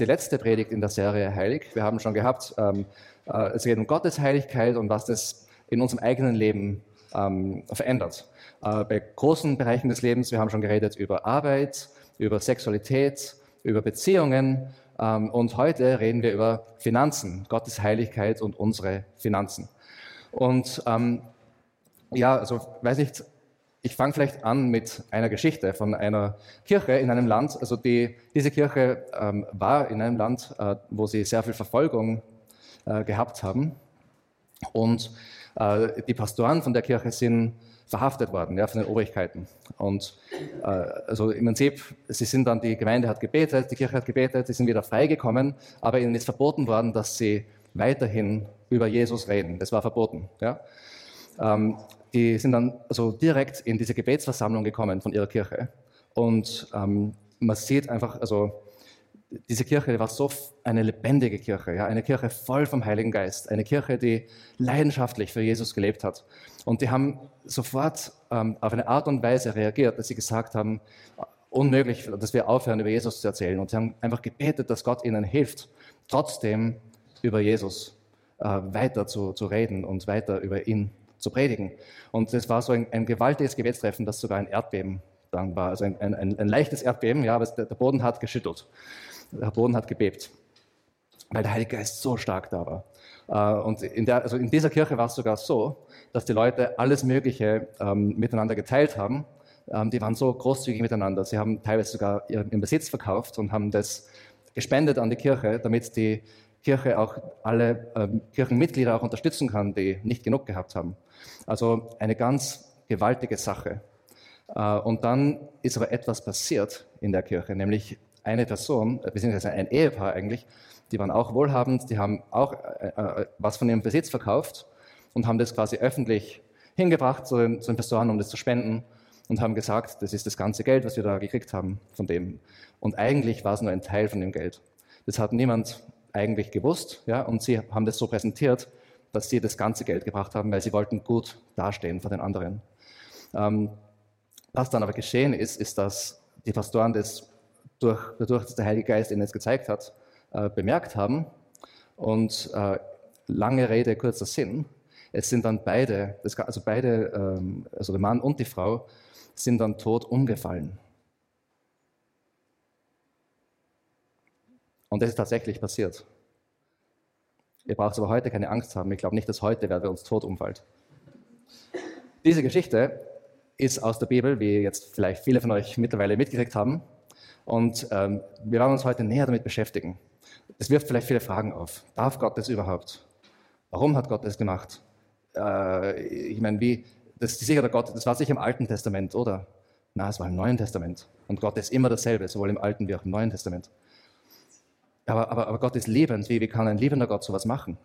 Die letzte Predigt in der Serie Heilig. Wir haben schon gehabt, ähm, äh, es geht um Gottes Heiligkeit und was das in unserem eigenen Leben ähm, verändert. Äh, bei großen Bereichen des Lebens, wir haben schon geredet über Arbeit, über Sexualität, über Beziehungen ähm, und heute reden wir über Finanzen, Gottes Heiligkeit und unsere Finanzen. Und ähm, ja, also weiß nicht, ich fange vielleicht an mit einer Geschichte von einer Kirche in einem Land. Also die, diese Kirche ähm, war in einem Land, äh, wo sie sehr viel Verfolgung äh, gehabt haben. Und äh, die Pastoren von der Kirche sind verhaftet worden ja, von den Obrigkeiten. Und äh, also im Prinzip, sie sind dann, die Gemeinde hat gebetet, die Kirche hat gebetet, sie sind wieder freigekommen, aber ihnen ist verboten worden, dass sie weiterhin über Jesus reden. Das war verboten. Ja. Ähm, die sind dann also direkt in diese Gebetsversammlung gekommen von ihrer Kirche. Und ähm, man sieht einfach, also diese Kirche war so eine lebendige Kirche, ja, eine Kirche voll vom Heiligen Geist, eine Kirche, die leidenschaftlich für Jesus gelebt hat. Und die haben sofort ähm, auf eine Art und Weise reagiert, dass sie gesagt haben, unmöglich, dass wir aufhören, über Jesus zu erzählen. Und sie haben einfach gebetet, dass Gott ihnen hilft, trotzdem über Jesus äh, weiter zu, zu reden und weiter über ihn zu predigen. Und das war so ein, ein gewaltiges Gebetstreffen, das sogar ein Erdbeben dann war. Also ein, ein, ein leichtes Erdbeben, ja, aber der, der Boden hat geschüttelt. Der Boden hat gebebt, weil der Heilige Geist so stark da war. Äh, und in, der, also in dieser Kirche war es sogar so, dass die Leute alles Mögliche ähm, miteinander geteilt haben. Ähm, die waren so großzügig miteinander. Sie haben teilweise sogar ihren Besitz verkauft und haben das gespendet an die Kirche, damit die Kirche auch alle ähm, Kirchenmitglieder auch unterstützen kann, die nicht genug gehabt haben. Also eine ganz gewaltige Sache. Äh, und dann ist aber etwas passiert in der Kirche, nämlich eine Person, äh, beziehungsweise ein Ehepaar eigentlich, die waren auch wohlhabend, die haben auch äh, was von ihrem Besitz verkauft und haben das quasi öffentlich hingebracht zu den, zu den Pastoren, um das zu spenden und haben gesagt, das ist das ganze Geld, was wir da gekriegt haben von dem. Und eigentlich war es nur ein Teil von dem Geld. Das hat niemand eigentlich gewusst, ja, und sie haben das so präsentiert, dass sie das ganze Geld gebracht haben, weil sie wollten gut dastehen vor den anderen. Ähm, was dann aber geschehen ist, ist, dass die Pastoren das durch, dadurch, dass der Heilige Geist ihnen es gezeigt hat, äh, bemerkt haben. Und äh, lange Rede, kurzer Sinn. Es sind dann beide, also beide, ähm, also der Mann und die Frau, sind dann tot umgefallen. Und das ist tatsächlich passiert. Ihr braucht aber heute keine Angst haben. Ich glaube nicht, dass heute wer uns tot umfällt. Diese Geschichte ist aus der Bibel, wie jetzt vielleicht viele von euch mittlerweile mitgekriegt haben. Und ähm, wir werden uns heute näher damit beschäftigen. Es wirft vielleicht viele Fragen auf. Darf Gott das überhaupt? Warum hat Gott das gemacht? Äh, ich meine, wie, das ist sicher der Gott, das war sicher im Alten Testament, oder? Na, es war im Neuen Testament. Und Gott ist immer dasselbe, sowohl im Alten wie auch im Neuen Testament. Aber, aber, aber Gott ist lebend. Wie, wie kann ein liebender Gott sowas machen?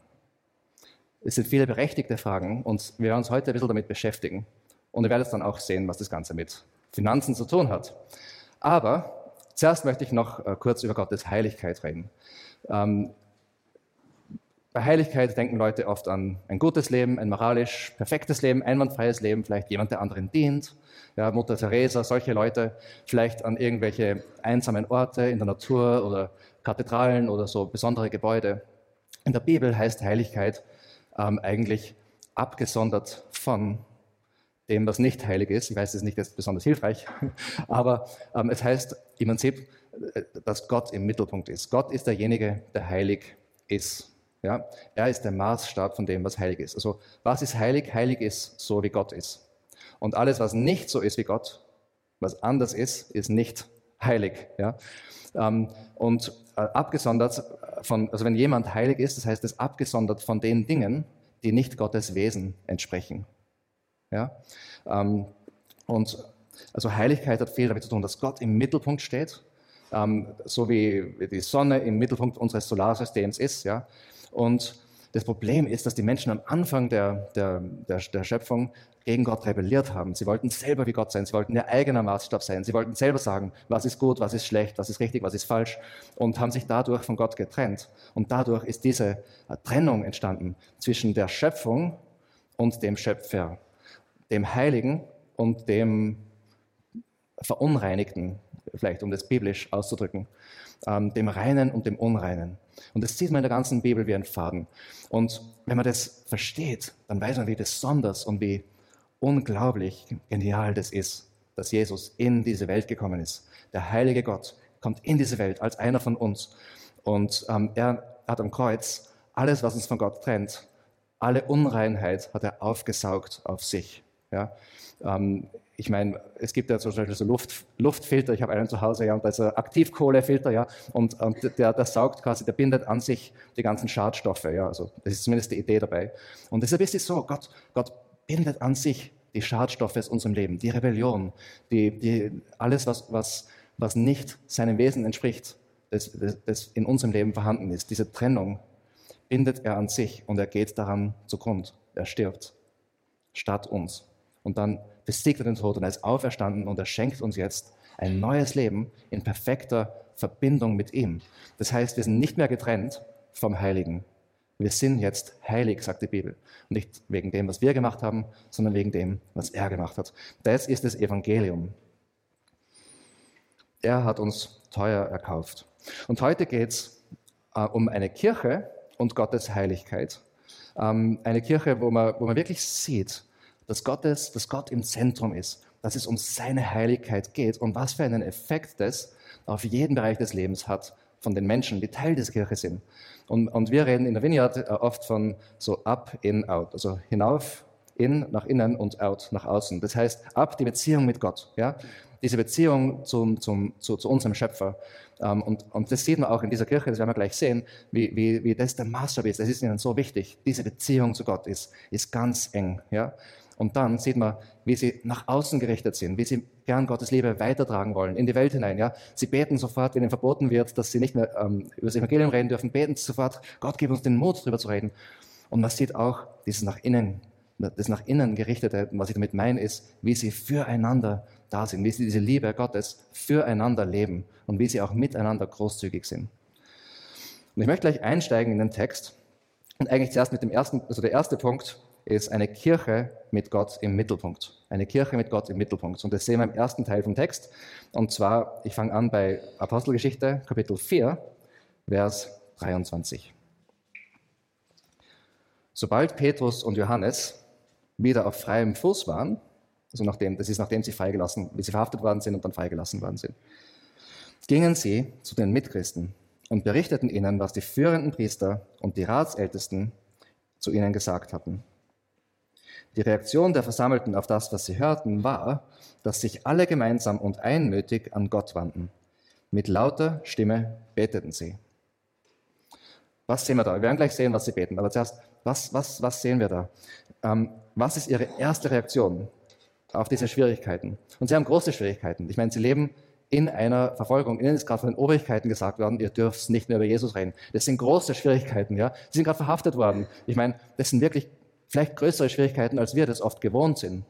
Es sind viele berechtigte Fragen und wir werden uns heute ein bisschen damit beschäftigen. Und ihr werdet dann auch sehen, was das Ganze mit Finanzen zu tun hat. Aber zuerst möchte ich noch äh, kurz über Gottes Heiligkeit reden. Ähm, bei Heiligkeit denken Leute oft an ein gutes Leben, ein moralisch perfektes Leben, einwandfreies Leben, vielleicht jemand, der anderen dient. Ja, Mutter Teresa, solche Leute, vielleicht an irgendwelche einsamen Orte in der Natur oder Kathedralen oder so besondere Gebäude. In der Bibel heißt Heiligkeit ähm, eigentlich abgesondert von dem, was nicht heilig ist. Ich weiß, es ist nicht besonders hilfreich, aber ähm, es heißt im Prinzip, äh, dass Gott im Mittelpunkt ist. Gott ist derjenige, der heilig ist. Ja? Er ist der Maßstab von dem, was heilig ist. Also was ist heilig? Heilig ist so, wie Gott ist. Und alles, was nicht so ist wie Gott, was anders ist, ist nicht heilig. Ja? Ähm, und äh, abgesondert von, also wenn jemand heilig ist, das heißt es abgesondert von den Dingen, die nicht Gottes Wesen entsprechen. Ja? Ähm, und also Heiligkeit hat viel damit zu tun, dass Gott im Mittelpunkt steht, ähm, so wie die Sonne im Mittelpunkt unseres Solarsystems ist. Ja? Und das Problem ist, dass die Menschen am Anfang der, der, der, der, Schöpfung gegen Gott rebelliert haben. Sie wollten selber wie Gott sein, sie wollten ihr eigener Maßstab sein, sie wollten selber sagen, was ist gut, was ist schlecht, was ist richtig, was ist falsch und haben sich dadurch von Gott getrennt. Und dadurch ist diese Trennung entstanden zwischen der Schöpfung und dem Schöpfer dem Heiligen und dem Verunreinigten vielleicht um das biblisch auszudrücken, ähm, dem Reinen und dem Unreinen. Und das sieht man in der ganzen Bibel wie ein Faden. Und wenn man das versteht, dann weiß man, wie besonders und wie unglaublich genial das ist, dass Jesus in diese Welt gekommen ist. Der heilige Gott kommt in diese Welt als einer von uns. Und ähm, er hat am Kreuz alles, was uns von Gott trennt, alle Unreinheit hat er aufgesaugt auf sich. Ja? Ähm, ich meine, es gibt ja zum Beispiel so Luft, Luftfilter, ich habe einen zu Hause, ja, und da ist ein Aktivkohlefilter, ja, und, und der, der saugt quasi, der bindet an sich die ganzen Schadstoffe, ja, also das ist zumindest die Idee dabei. Und deshalb ist es so, Gott, Gott bindet an sich die Schadstoffe aus unserem Leben, die Rebellion, die, die, alles, was, was, was nicht seinem Wesen entspricht, das, das, das in unserem Leben vorhanden ist, diese Trennung, bindet er an sich und er geht daran zugrund. Er stirbt statt uns. Und dann besiegt er den Tod und er ist auferstanden und er schenkt uns jetzt ein neues Leben in perfekter Verbindung mit ihm. Das heißt, wir sind nicht mehr getrennt vom Heiligen. Wir sind jetzt heilig, sagt die Bibel. nicht wegen dem, was wir gemacht haben, sondern wegen dem, was er gemacht hat. Das ist das Evangelium. Er hat uns teuer erkauft. Und heute geht es äh, um eine Kirche und Gottes Heiligkeit. Ähm, eine Kirche, wo man, wo man wirklich sieht, dass, Gottes, dass Gott im Zentrum ist, dass es um seine Heiligkeit geht und was für einen Effekt das auf jeden Bereich des Lebens hat von den Menschen, die Teil des Kirche sind. Und, und wir reden in der Vineyard äh, oft von so up, in, out, also hinauf, in, nach innen und out, nach außen. Das heißt, ab die Beziehung mit Gott, ja? diese Beziehung zum, zum, zu, zu unserem Schöpfer. Ähm, und, und das sieht man auch in dieser Kirche, das werden wir gleich sehen, wie, wie, wie das der Maßstab ist. Das ist ihnen so wichtig. Diese Beziehung zu Gott ist, ist ganz eng. Ja? Und dann sieht man, wie sie nach außen gerichtet sind, wie sie gern Gottes Liebe weitertragen wollen, in die Welt hinein. Ja? Sie beten sofort, wenn ihnen verboten wird, dass sie nicht mehr ähm, über das Evangelium reden dürfen, beten sofort, Gott gib uns den Mut, darüber zu reden. Und man sieht auch dieses nach innen, das nach innen gerichtete, was ich damit meine, ist, wie sie füreinander da sind, wie sie diese Liebe Gottes füreinander leben und wie sie auch miteinander großzügig sind. Und ich möchte gleich einsteigen in den Text und eigentlich zuerst mit dem ersten, also der erste Punkt, ist eine Kirche mit Gott im Mittelpunkt. Eine Kirche mit Gott im Mittelpunkt. Und das sehen wir im ersten Teil vom Text. Und zwar, ich fange an bei Apostelgeschichte, Kapitel 4, Vers 23. Sobald Petrus und Johannes wieder auf freiem Fuß waren, also nachdem, das ist nachdem sie freigelassen, wie sie verhaftet worden sind und dann freigelassen worden sind, gingen sie zu den Mitchristen und berichteten ihnen, was die führenden Priester und die Ratsältesten zu ihnen gesagt hatten. Die Reaktion der Versammelten auf das, was sie hörten, war, dass sich alle gemeinsam und einmütig an Gott wandten. Mit lauter Stimme beteten sie. Was sehen wir da? Wir werden gleich sehen, was sie beten. Aber zuerst, was, was, was sehen wir da? Ähm, was ist ihre erste Reaktion auf diese Schwierigkeiten? Und sie haben große Schwierigkeiten. Ich meine, sie leben in einer Verfolgung. Ihnen ist gerade von den Obrigkeiten gesagt worden, ihr dürft nicht mehr über Jesus reden. Das sind große Schwierigkeiten. Ja? Sie sind gerade verhaftet worden. Ich meine, das sind wirklich vielleicht größere Schwierigkeiten, als wir das oft gewohnt sind.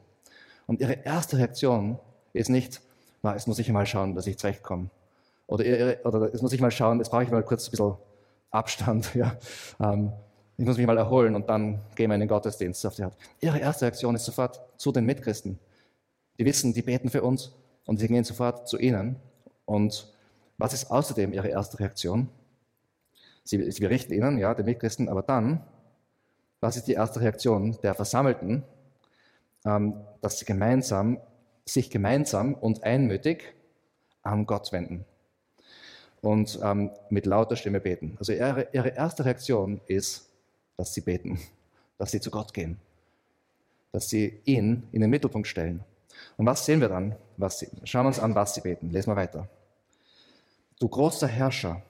Und ihre erste Reaktion ist nicht, na, jetzt muss ich mal schauen, dass ich zurechtkomme. Oder, ihre, oder jetzt muss ich mal schauen, jetzt brauche ich mal kurz ein bisschen Abstand. Ja. Ähm, ich muss mich mal erholen und dann gehen wir in den Gottesdienst. Auf die Art. Ihre erste Reaktion ist sofort zu den Mitchristen. Die wissen, die beten für uns und sie gehen sofort zu ihnen. Und was ist außerdem ihre erste Reaktion? Sie, sie berichten ihnen, ja, den Mitchristen, aber dann was ist die erste Reaktion der Versammelten? Ähm, dass sie gemeinsam, sich gemeinsam und einmütig an Gott wenden und ähm, mit lauter Stimme beten. Also ihre, ihre erste Reaktion ist, dass sie beten, dass sie zu Gott gehen, dass sie ihn in den Mittelpunkt stellen. Und was sehen wir dann? Was sie, schauen wir uns an, was sie beten. Lesen wir weiter. Du großer Herrscher,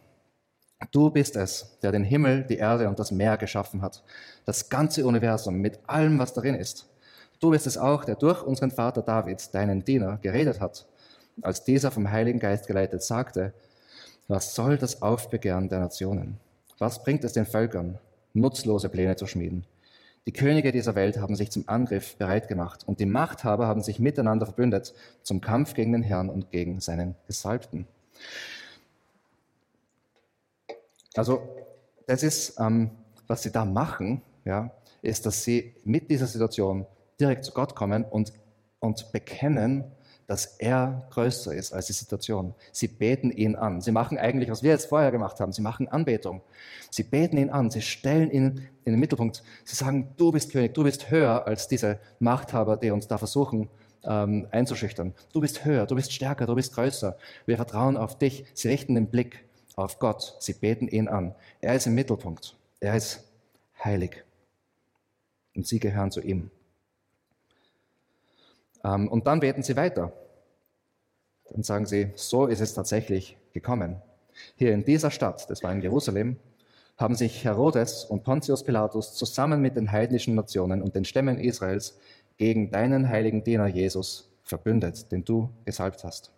Du bist es, der den Himmel, die Erde und das Meer geschaffen hat, das ganze Universum mit allem, was darin ist. Du bist es auch, der durch unseren Vater David, deinen Diener, geredet hat, als dieser vom Heiligen Geist geleitet sagte, was soll das Aufbegehren der Nationen? Was bringt es den Völkern, nutzlose Pläne zu schmieden? Die Könige dieser Welt haben sich zum Angriff bereit gemacht und die Machthaber haben sich miteinander verbündet zum Kampf gegen den Herrn und gegen seinen Gesalbten. Also das ist, ähm, was sie da machen, ja, ist, dass sie mit dieser Situation direkt zu Gott kommen und, und bekennen, dass er größer ist als die Situation. Sie beten ihn an. Sie machen eigentlich, was wir jetzt vorher gemacht haben. Sie machen Anbetung. Sie beten ihn an. Sie stellen ihn in den Mittelpunkt. Sie sagen, du bist König, du bist höher als diese Machthaber, die uns da versuchen ähm, einzuschüchtern. Du bist höher, du bist stärker, du bist größer. Wir vertrauen auf dich. Sie richten den Blick auf Gott. Sie beten ihn an. Er ist im Mittelpunkt. Er ist heilig. Und sie gehören zu ihm. Ähm, und dann beten sie weiter. Dann sagen sie, so ist es tatsächlich gekommen. Hier in dieser Stadt, das war in Jerusalem, haben sich Herodes und Pontius Pilatus zusammen mit den heidnischen Nationen und den Stämmen Israels gegen deinen heiligen Diener Jesus verbündet, den du gesalbt hast.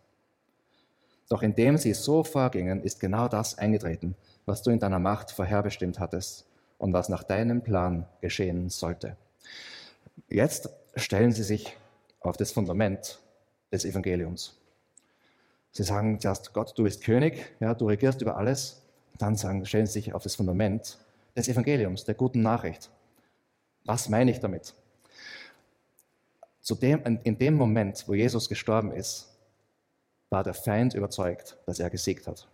Doch indem sie so vorgingen, ist genau das eingetreten, was du in deiner Macht vorherbestimmt hattest und was nach deinem Plan geschehen sollte. Jetzt stellen sie sich auf das Fundament des Evangeliums. Sie sagen zuerst, Gott, du bist König, ja, du regierst über alles. dann sagen, stellen sie sich auf das Fundament des Evangeliums, der guten Nachricht. Was meine ich damit? Dem, in dem Moment, wo Jesus gestorben ist, war der Feind überzeugt, dass er gesiegt hat.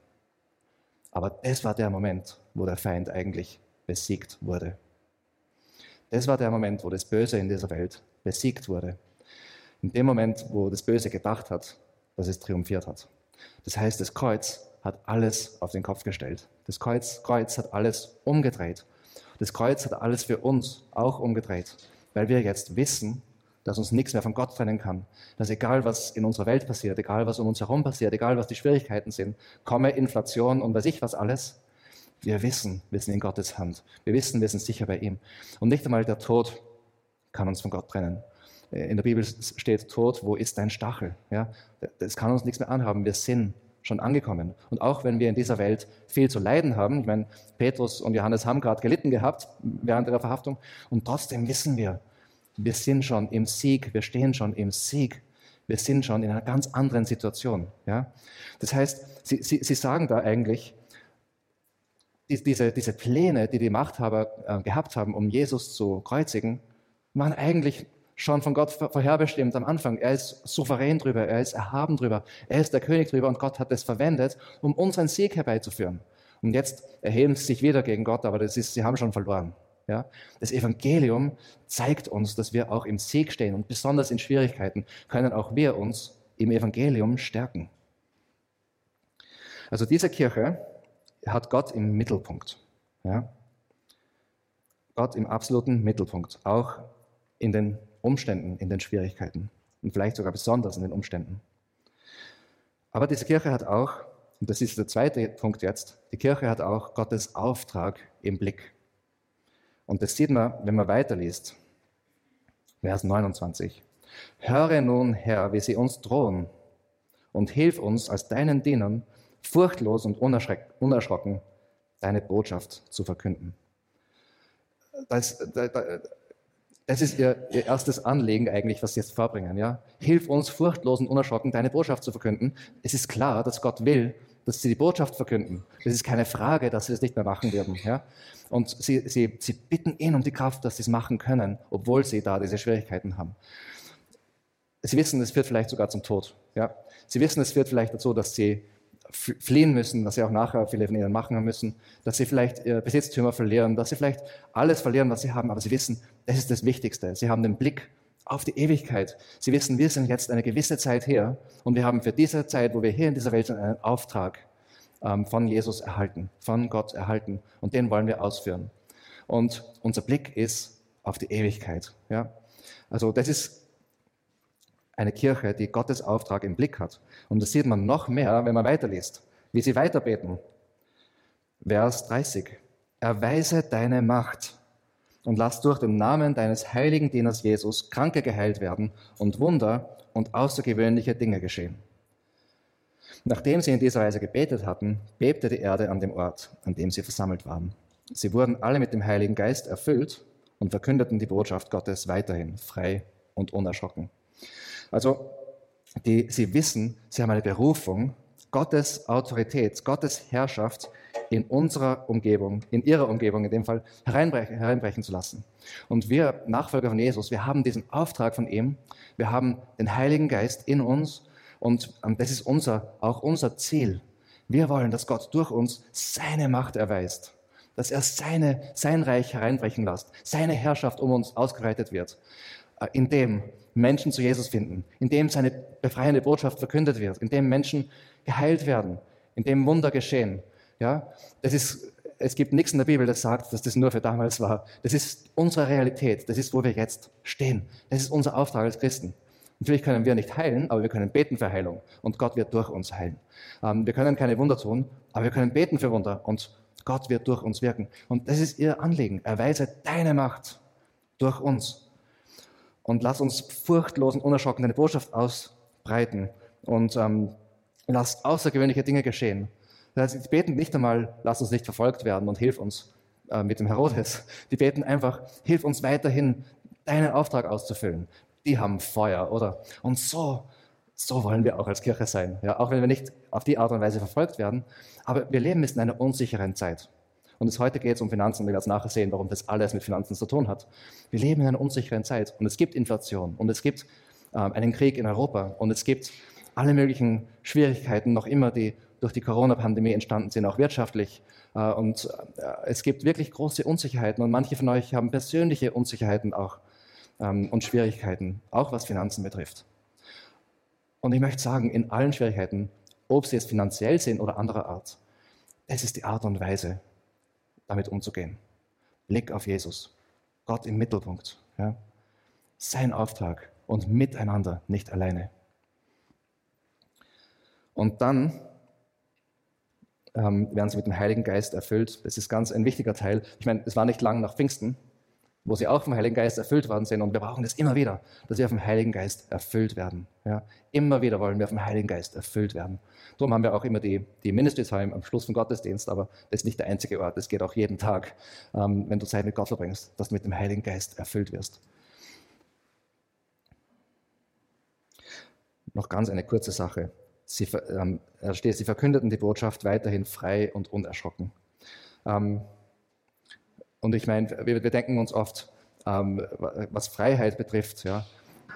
Aber das war der Moment, wo der Feind eigentlich besiegt wurde. Das war der Moment, wo das Böse in dieser Welt besiegt wurde. In dem Moment, wo das Böse gedacht hat, dass es triumphiert hat. Das heißt, das Kreuz hat alles auf den Kopf gestellt. Das Kreuz, Kreuz hat alles umgedreht. Das Kreuz hat alles für uns auch umgedreht, weil wir jetzt wissen, dass uns nichts mehr von Gott trennen kann. Dass egal, was in unserer Welt passiert, egal, was um uns herum passiert, egal, was die Schwierigkeiten sind, komme Inflation und weiß ich was alles, wir wissen, wir sind in Gottes Hand. Wir wissen, wir sind sicher bei ihm. Und nicht einmal der Tod kann uns von Gott trennen. In der Bibel steht Tod, wo ist dein Stachel? Ja, das kann uns nichts mehr anhaben. Wir sind schon angekommen. Und auch wenn wir in dieser Welt viel zu leiden haben, ich meine, Petrus und Johannes haben gerade gelitten gehabt während ihrer Verhaftung, und trotzdem wissen wir, wir sind schon im Sieg, wir stehen schon im Sieg. Wir sind schon in einer ganz anderen Situation. Ja? Das heißt, sie, sie, sie sagen da eigentlich, diese, diese Pläne, die die Machthaber äh, gehabt haben, um Jesus zu kreuzigen, waren eigentlich schon von Gott vorherbestimmt am Anfang. Er ist souverän drüber, er ist erhaben drüber, er ist der König drüber und Gott hat es verwendet, um unseren Sieg herbeizuführen. Und jetzt erheben sie sich wieder gegen Gott, aber das ist, sie haben schon verloren. Ja? Das Evangelium zeigt uns, dass wir auch im Sieg stehen und besonders in Schwierigkeiten können auch wir uns im Evangelium stärken. Also diese Kirche hat Gott im Mittelpunkt. Ja? Gott im absoluten Mittelpunkt, auch in den Umständen, in den Schwierigkeiten und vielleicht sogar besonders in den Umständen. Aber diese Kirche hat auch, und das ist der zweite Punkt jetzt, die Kirche hat auch Gottes Auftrag im Blick. Und das sieht man, wenn man weiterliest. Vers 29. Höre nun, Herr, wie sie uns drohen und hilf uns als deinen Dienern, furchtlos und unerschrocken deine Botschaft zu verkünden. Das, das, ist ihr, ihr, erstes Anliegen eigentlich, was sie jetzt vorbringen. Ja? Hilf uns furchtlos und unerschrocken deine Botschaft zu verkünden. Es ist klar, dass Gott will, dass sie die Botschaft verkünden. Es ist keine Frage, dass sie das nicht mehr machen werden. Ja? Und sie, sie, sie bitten ihn um die Kraft, dass sie es machen können, obwohl sie da diese Schwierigkeiten haben. Sie wissen, es führt vielleicht sogar zum Tod. Ja? Sie wissen, es führt vielleicht dazu, dass sie fliehen müssen, was sie auch nachher viele von ihnen machen müssen, dass sie vielleicht ihre Besitztümer verlieren, dass sie vielleicht alles verlieren, was sie haben, aber sie wissen, das ist das Wichtigste. Sie haben den Blick auf die Ewigkeit. Sie wissen, wir sind jetzt eine gewisse Zeit her und wir haben für diese Zeit, wo wir hier in dieser Welt sind, einen Auftrag ähm, von Jesus erhalten, von Gott erhalten und den wollen wir ausführen. Und unser Blick ist auf die Ewigkeit. Ja? Also das ist eine Kirche, die Gottes Auftrag im Blick hat. Und das sieht man noch mehr, wenn man weiterliest, wie sie weiterbeten. Vers 30. Erweise deine Macht und lass durch den Namen deines heiligen Dieners Jesus Kranke geheilt werden und Wunder und außergewöhnliche Dinge geschehen. Nachdem sie in dieser Weise gebetet hatten, bebte die Erde an dem Ort, an dem sie versammelt waren. Sie wurden alle mit dem Heiligen Geist erfüllt und verkündeten die Botschaft Gottes weiterhin frei und unerschrocken. Also, die, sie wissen, sie haben eine Berufung, Gottes Autorität, Gottes Herrschaft in unserer Umgebung, in ihrer Umgebung in dem Fall, hereinbrechen, hereinbrechen zu lassen. Und wir, Nachfolger von Jesus, wir haben diesen Auftrag von ihm, wir haben den Heiligen Geist in uns und ähm, das ist unser, auch unser Ziel. Wir wollen, dass Gott durch uns seine Macht erweist, dass er seine, sein Reich hereinbrechen lässt, seine Herrschaft um uns ausgebreitet wird, äh, indem Menschen zu Jesus finden, indem seine befreiende Botschaft verkündet wird, indem Menschen geheilt werden, indem Wunder geschehen. Ja, das ist, es gibt nichts in der Bibel, das sagt, dass das nur für damals war. Das ist unsere Realität. Das ist, wo wir jetzt stehen. Das ist unser Auftrag als Christen. Natürlich können wir nicht heilen, aber wir können beten für Heilung und Gott wird durch uns heilen. Ähm, wir können keine Wunder tun, aber wir können beten für Wunder und Gott wird durch uns wirken. Und das ist ihr Anliegen. Erweise deine Macht durch uns. Und lass uns furchtlos und unerschrocken deine Botschaft ausbreiten und ähm, lass außergewöhnliche Dinge geschehen. Das heißt, die beten nicht einmal, lass uns nicht verfolgt werden und hilf uns äh, mit dem Herodes. Die beten einfach, hilf uns weiterhin, deinen Auftrag auszufüllen. Die haben Feuer, oder? Und so, so wollen wir auch als Kirche sein. Ja, auch wenn wir nicht auf die Art und Weise verfolgt werden. Aber wir leben in einer unsicheren Zeit. Und es heute geht es um Finanzen. Wir werden nachher sehen, warum das alles mit Finanzen zu tun hat. Wir leben in einer unsicheren Zeit. Und es gibt Inflation. Und es gibt äh, einen Krieg in Europa. Und es gibt alle möglichen Schwierigkeiten noch immer, die durch die Corona-Pandemie entstanden sind, auch wirtschaftlich. Äh, und äh, es gibt wirklich große Unsicherheiten und manche von euch haben persönliche Unsicherheiten auch ähm, und Schwierigkeiten, auch was Finanzen betrifft. Und ich möchte sagen, in allen Schwierigkeiten, ob sie jetzt finanziell sind oder anderer Art, es ist die Art und Weise, damit umzugehen. Blick auf Jesus, Gott im Mittelpunkt, ja? sein Auftrag und miteinander, nicht alleine. Und dann ähm, werden sie mit dem Heiligen Geist erfüllt. Das ist ganz ein wichtiger Teil. Ich meine, es war nicht lang nach Pfingsten, wo sie auch vom Heiligen Geist erfüllt worden sind. Und wir brauchen das immer wieder, dass wir vom Heiligen Geist erfüllt werden. Ja? Immer wieder wollen wir vom Heiligen Geist erfüllt werden. Darum haben wir auch immer die, die Ministry Time am Schluss vom Gottesdienst, aber das ist nicht der einzige Ort. Das geht auch jeden Tag, ähm, wenn du Zeit mit Gott verbringst, dass du mit dem Heiligen Geist erfüllt wirst. Noch ganz eine kurze Sache. Sie, ähm, steht, sie verkündeten die Botschaft weiterhin frei und unerschrocken. Ähm, und ich meine, wir, wir, denken uns oft, ähm, was Freiheit betrifft, ja,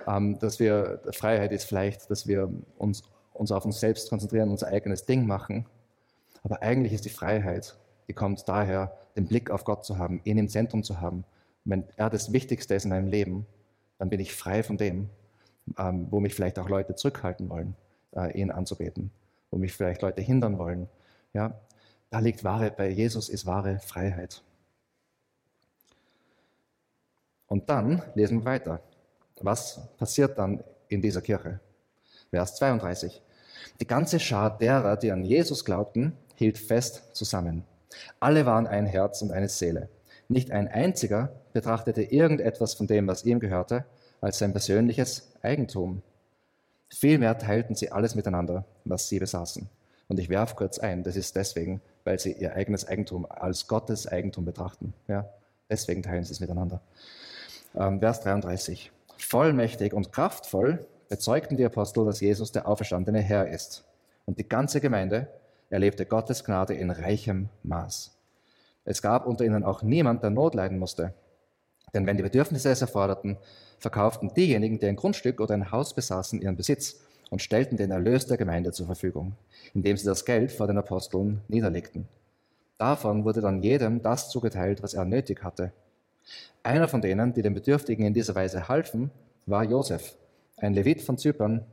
ähm, dass wir, Freiheit ist vielleicht, dass wir uns, uns auf uns selbst konzentrieren, unser eigenes Ding machen. Aber eigentlich ist die Freiheit, die kommt daher, den Blick auf Gott zu haben, ihn im Zentrum zu haben. wenn er das Wichtigste ist in meinem Leben, dann bin ich frei von dem, ähm, wo mich vielleicht auch Leute zurückhalten wollen äh, ihn anzubeten, wo mich vielleicht Leute hindern wollen. Ja, da liegt wahre, bei Jesus ist wahre Freiheit. Und dann lesen wir weiter. Was passiert dann in dieser Kirche? Vers 32. Die ganze Schar derer, die an Jesus glaubten, hielt fest zusammen. Alle waren ein Herz und eine Seele. Nicht ein einziger betrachtete irgendetwas von dem, was ihm gehörte, als sein persönliches Eigentum. Vielmehr teilten sie alles miteinander, was sie besaßen. Und ich werfe kurz ein, das ist deswegen, weil sie ihr eigenes Eigentum als Gottes Eigentum betrachten. Ja, deswegen teilen sie es miteinander. Ähm, Vers 33. Vollmächtig und kraftvoll bezeugten die Apostel, dass Jesus der auferstandene Herr ist. Und die ganze Gemeinde erlebte Gottes Gnade in reichem Maß. Es gab unter ihnen auch niemand, der Not leiden musste. Denn wenn die Bedürfnisse es erforderten, verkauften diejenigen, die ein Grundstück oder ein Haus besaßen, ihren Besitz und stellten den Erlös der Gemeinde zur Verfügung, indem sie das Geld vor den Aposteln niederlegten. Davon wurde dann jedem das zugeteilt, was er nötig hatte. Einer von denen, die den Bedürftigen in dieser Weise halfen, war Josef, ein Levit von Zypern,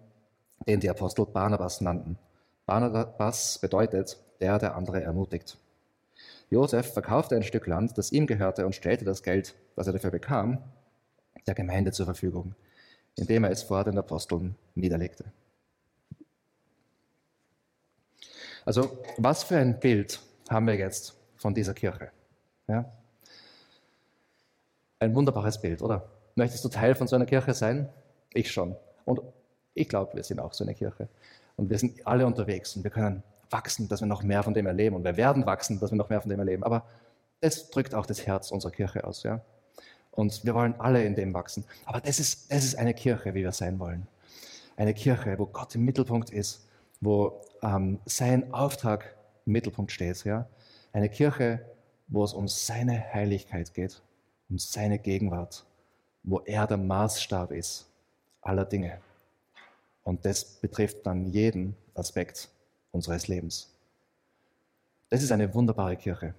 den die Apostel Barnabas nannten. Barnabas bedeutet, der der andere ermutigt. Josef verkaufte ein Stück Land, das ihm gehörte, und stellte das Geld, das er dafür bekam, der Gemeinde zur Verfügung, indem er es vor den Aposteln niederlegte. Also, was für ein Bild haben wir jetzt von dieser Kirche? Ja? Ein wunderbares Bild, oder? Möchtest du Teil von so einer Kirche sein? Ich schon. Und ich glaube, wir sind auch so eine Kirche. Und wir sind alle unterwegs und wir können wachsen, dass wir noch mehr von dem erleben. Und wir werden wachsen, dass wir noch mehr von dem erleben. Aber das drückt auch das Herz unserer Kirche aus. Ja? Und wir wollen alle in dem wachsen. Aber das ist, das ist eine Kirche, wie wir sein wollen. Eine Kirche, wo Gott im Mittelpunkt ist, wo ähm, sein Auftrag im Mittelpunkt steht. Ja? Eine Kirche, wo es um seine Heiligkeit geht, um seine Gegenwart, wo er der Maßstab ist aller Dinge. Und das betrifft dann jeden Aspekt unseres Lebens. Das ist eine wunderbare Kirche.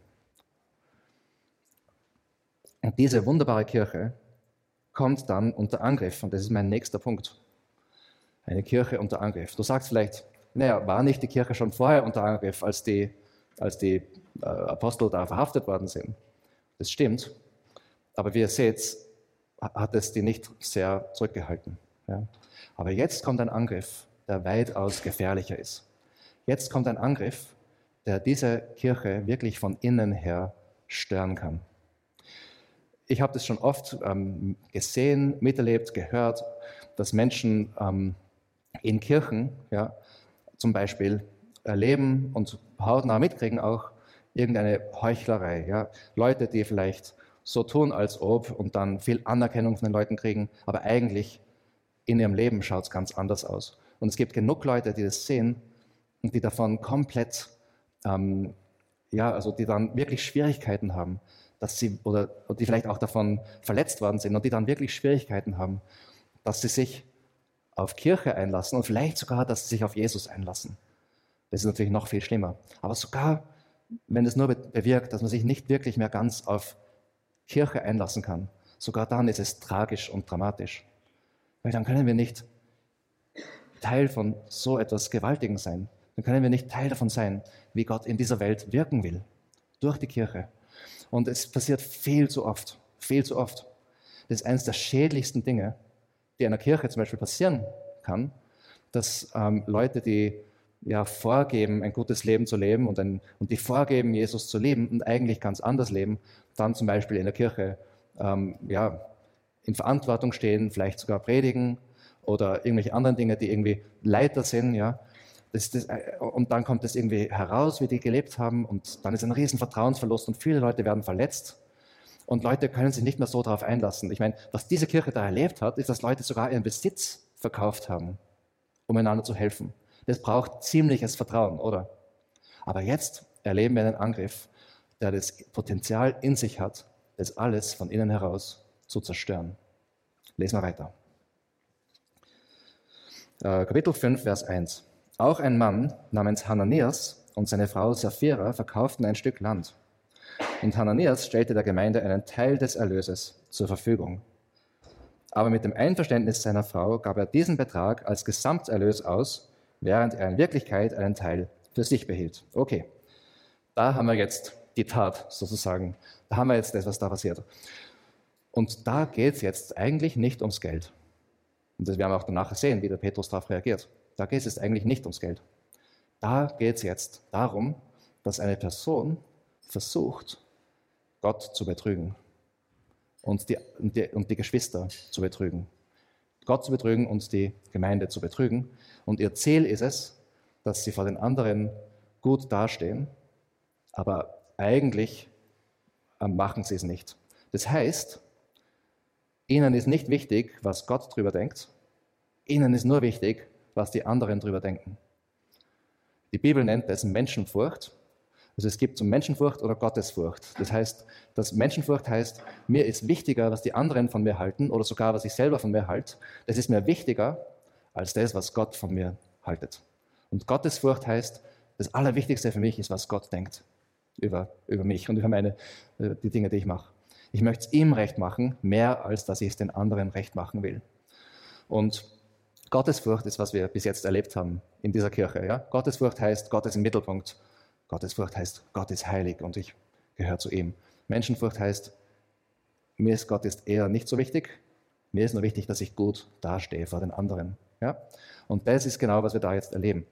Und diese wunderbare Kirche kommt dann unter Angriff. Und das ist mein nächster Punkt. Eine Kirche unter Angriff. Du sagst vielleicht, naja, war nicht die Kirche schon vorher unter Angriff, als die, als die äh, Apostel da verhaftet worden sind? Das stimmt. Aber wie ihr seht, hat es die nicht sehr zurückgehalten. Ja? Aber jetzt kommt ein Angriff, der weitaus gefährlicher ist. Jetzt kommt ein Angriff, der diese Kirche wirklich von innen her stören kann. Ich habe das schon oft ähm, gesehen, miterlebt, gehört, dass Menschen ähm, in Kirchen ja, zum Beispiel erleben und hautnah mitkriegen auch irgendeine Heuchlerei. Ja? Leute, die vielleicht so tun, als ob und dann viel Anerkennung von den Leuten kriegen, aber eigentlich in ihrem Leben schaut es ganz anders aus. Und es gibt genug Leute, die das sehen und die davon komplett, ähm, ja, also die dann wirklich Schwierigkeiten haben, dass sie, oder, die vielleicht auch davon verletzt worden sind und die dann wirklich Schwierigkeiten haben, dass sie sich auf Kirche einlassen und vielleicht sogar, dass sie sich auf Jesus einlassen. Das ist natürlich noch viel schlimmer. Aber sogar, wenn es nur bewirkt, dass man sich nicht wirklich mehr ganz auf Kirche einlassen kann, sogar dann ist es tragisch und dramatisch. Weil dann können wir nicht Teil von so etwas Gewaltigen sein. Dann können wir nicht Teil davon sein, wie Gott in dieser Welt wirken will. Durch die Kirche. Und es passiert viel zu oft. Viel zu oft. Das ist eines der schädlichsten Dinge, die in einer Kirche zum Beispiel passieren kann, dass ähm, Leute, die ja vorgeben, ein gutes Leben zu leben und, ein, und die vorgeben, Jesus zu leben und eigentlich ganz anders leben, dann zum Beispiel in der Kirche ähm, ja, in Verantwortung stehen, vielleicht sogar predigen oder irgendwelche anderen Dinge, die irgendwie Leiter sind, ja. Das, das, äh, und dann kommt es irgendwie heraus, wie die gelebt haben und dann ist ein riesen Vertrauensverlust und viele Leute werden verletzt und Leute können sich nicht mehr so darauf einlassen. Ich meine, was diese Kirche da erlebt hat, ist, dass Leute sogar ihren Besitz verkauft haben, um einander zu helfen. Das braucht ziemliches Vertrauen, oder? Aber jetzt erleben wir einen Angriff, der das Potenzial in sich hat, das alles von innen heraus zu zerstören. Lesen wir weiter. Äh, Kapitel 5, Vers 1. Auch ein Mann namens Hananias und seine Frau Sapphira verkauften ein Stück Land. Und Hananias stellte der Gemeinde einen Teil des Erlöses zur Verfügung. Aber mit dem Einverständnis seiner Frau gab er diesen Betrag als Gesamterlös aus, während er in Wirklichkeit einen Teil für sich behielt. Okay, da haben wir jetzt die Tat sozusagen. Da haben wir jetzt das, was da passiert. Und da geht es jetzt eigentlich nicht ums Geld. Und das werden wir auch danach sehen, wie der Petrus darauf reagiert. Da geht es eigentlich nicht ums Geld. Da geht es jetzt darum, dass eine Person versucht, Gott zu betrügen und die, und, die, und die Geschwister zu betrügen. Gott zu betrügen und die Gemeinde zu betrügen. Und ihr Ziel ist es, dass sie vor den anderen gut dastehen, aber eigentlich machen sie es nicht. Das heißt, Ihnen ist nicht wichtig, was Gott drüber denkt. Ihnen ist nur wichtig, was die anderen drüber denken. Die Bibel nennt es Menschenfurcht. Also es gibt so Menschenfurcht oder Gottesfurcht. Das heißt, dass Menschenfurcht heißt, mir ist wichtiger, was die anderen von mir halten oder sogar, was ich selber von mir halte. Das ist mir wichtiger als das, was Gott von mir haltet. Und Gottesfurcht heißt, das Allerwichtigste für mich ist, was Gott denkt über, über mich und über meine, äh, die Dinge, die ich mache. Ich möchte es ihm recht machen, mehr als dass ich es den anderen recht machen will. Und Gottesfurcht ist, was wir bis jetzt erlebt haben in dieser Kirche. Ja? Gottesfurcht heißt, Gott ist im Mittelpunkt. Gottesfurcht heißt, Gott ist heilig und ich gehöre zu ihm. Menschenfurcht heißt, mir ist Gott ist eher nicht so wichtig. Mir ist nur wichtig, dass ich gut dastehe vor den anderen. Ja? Und das ist genau, was wir da jetzt erleben.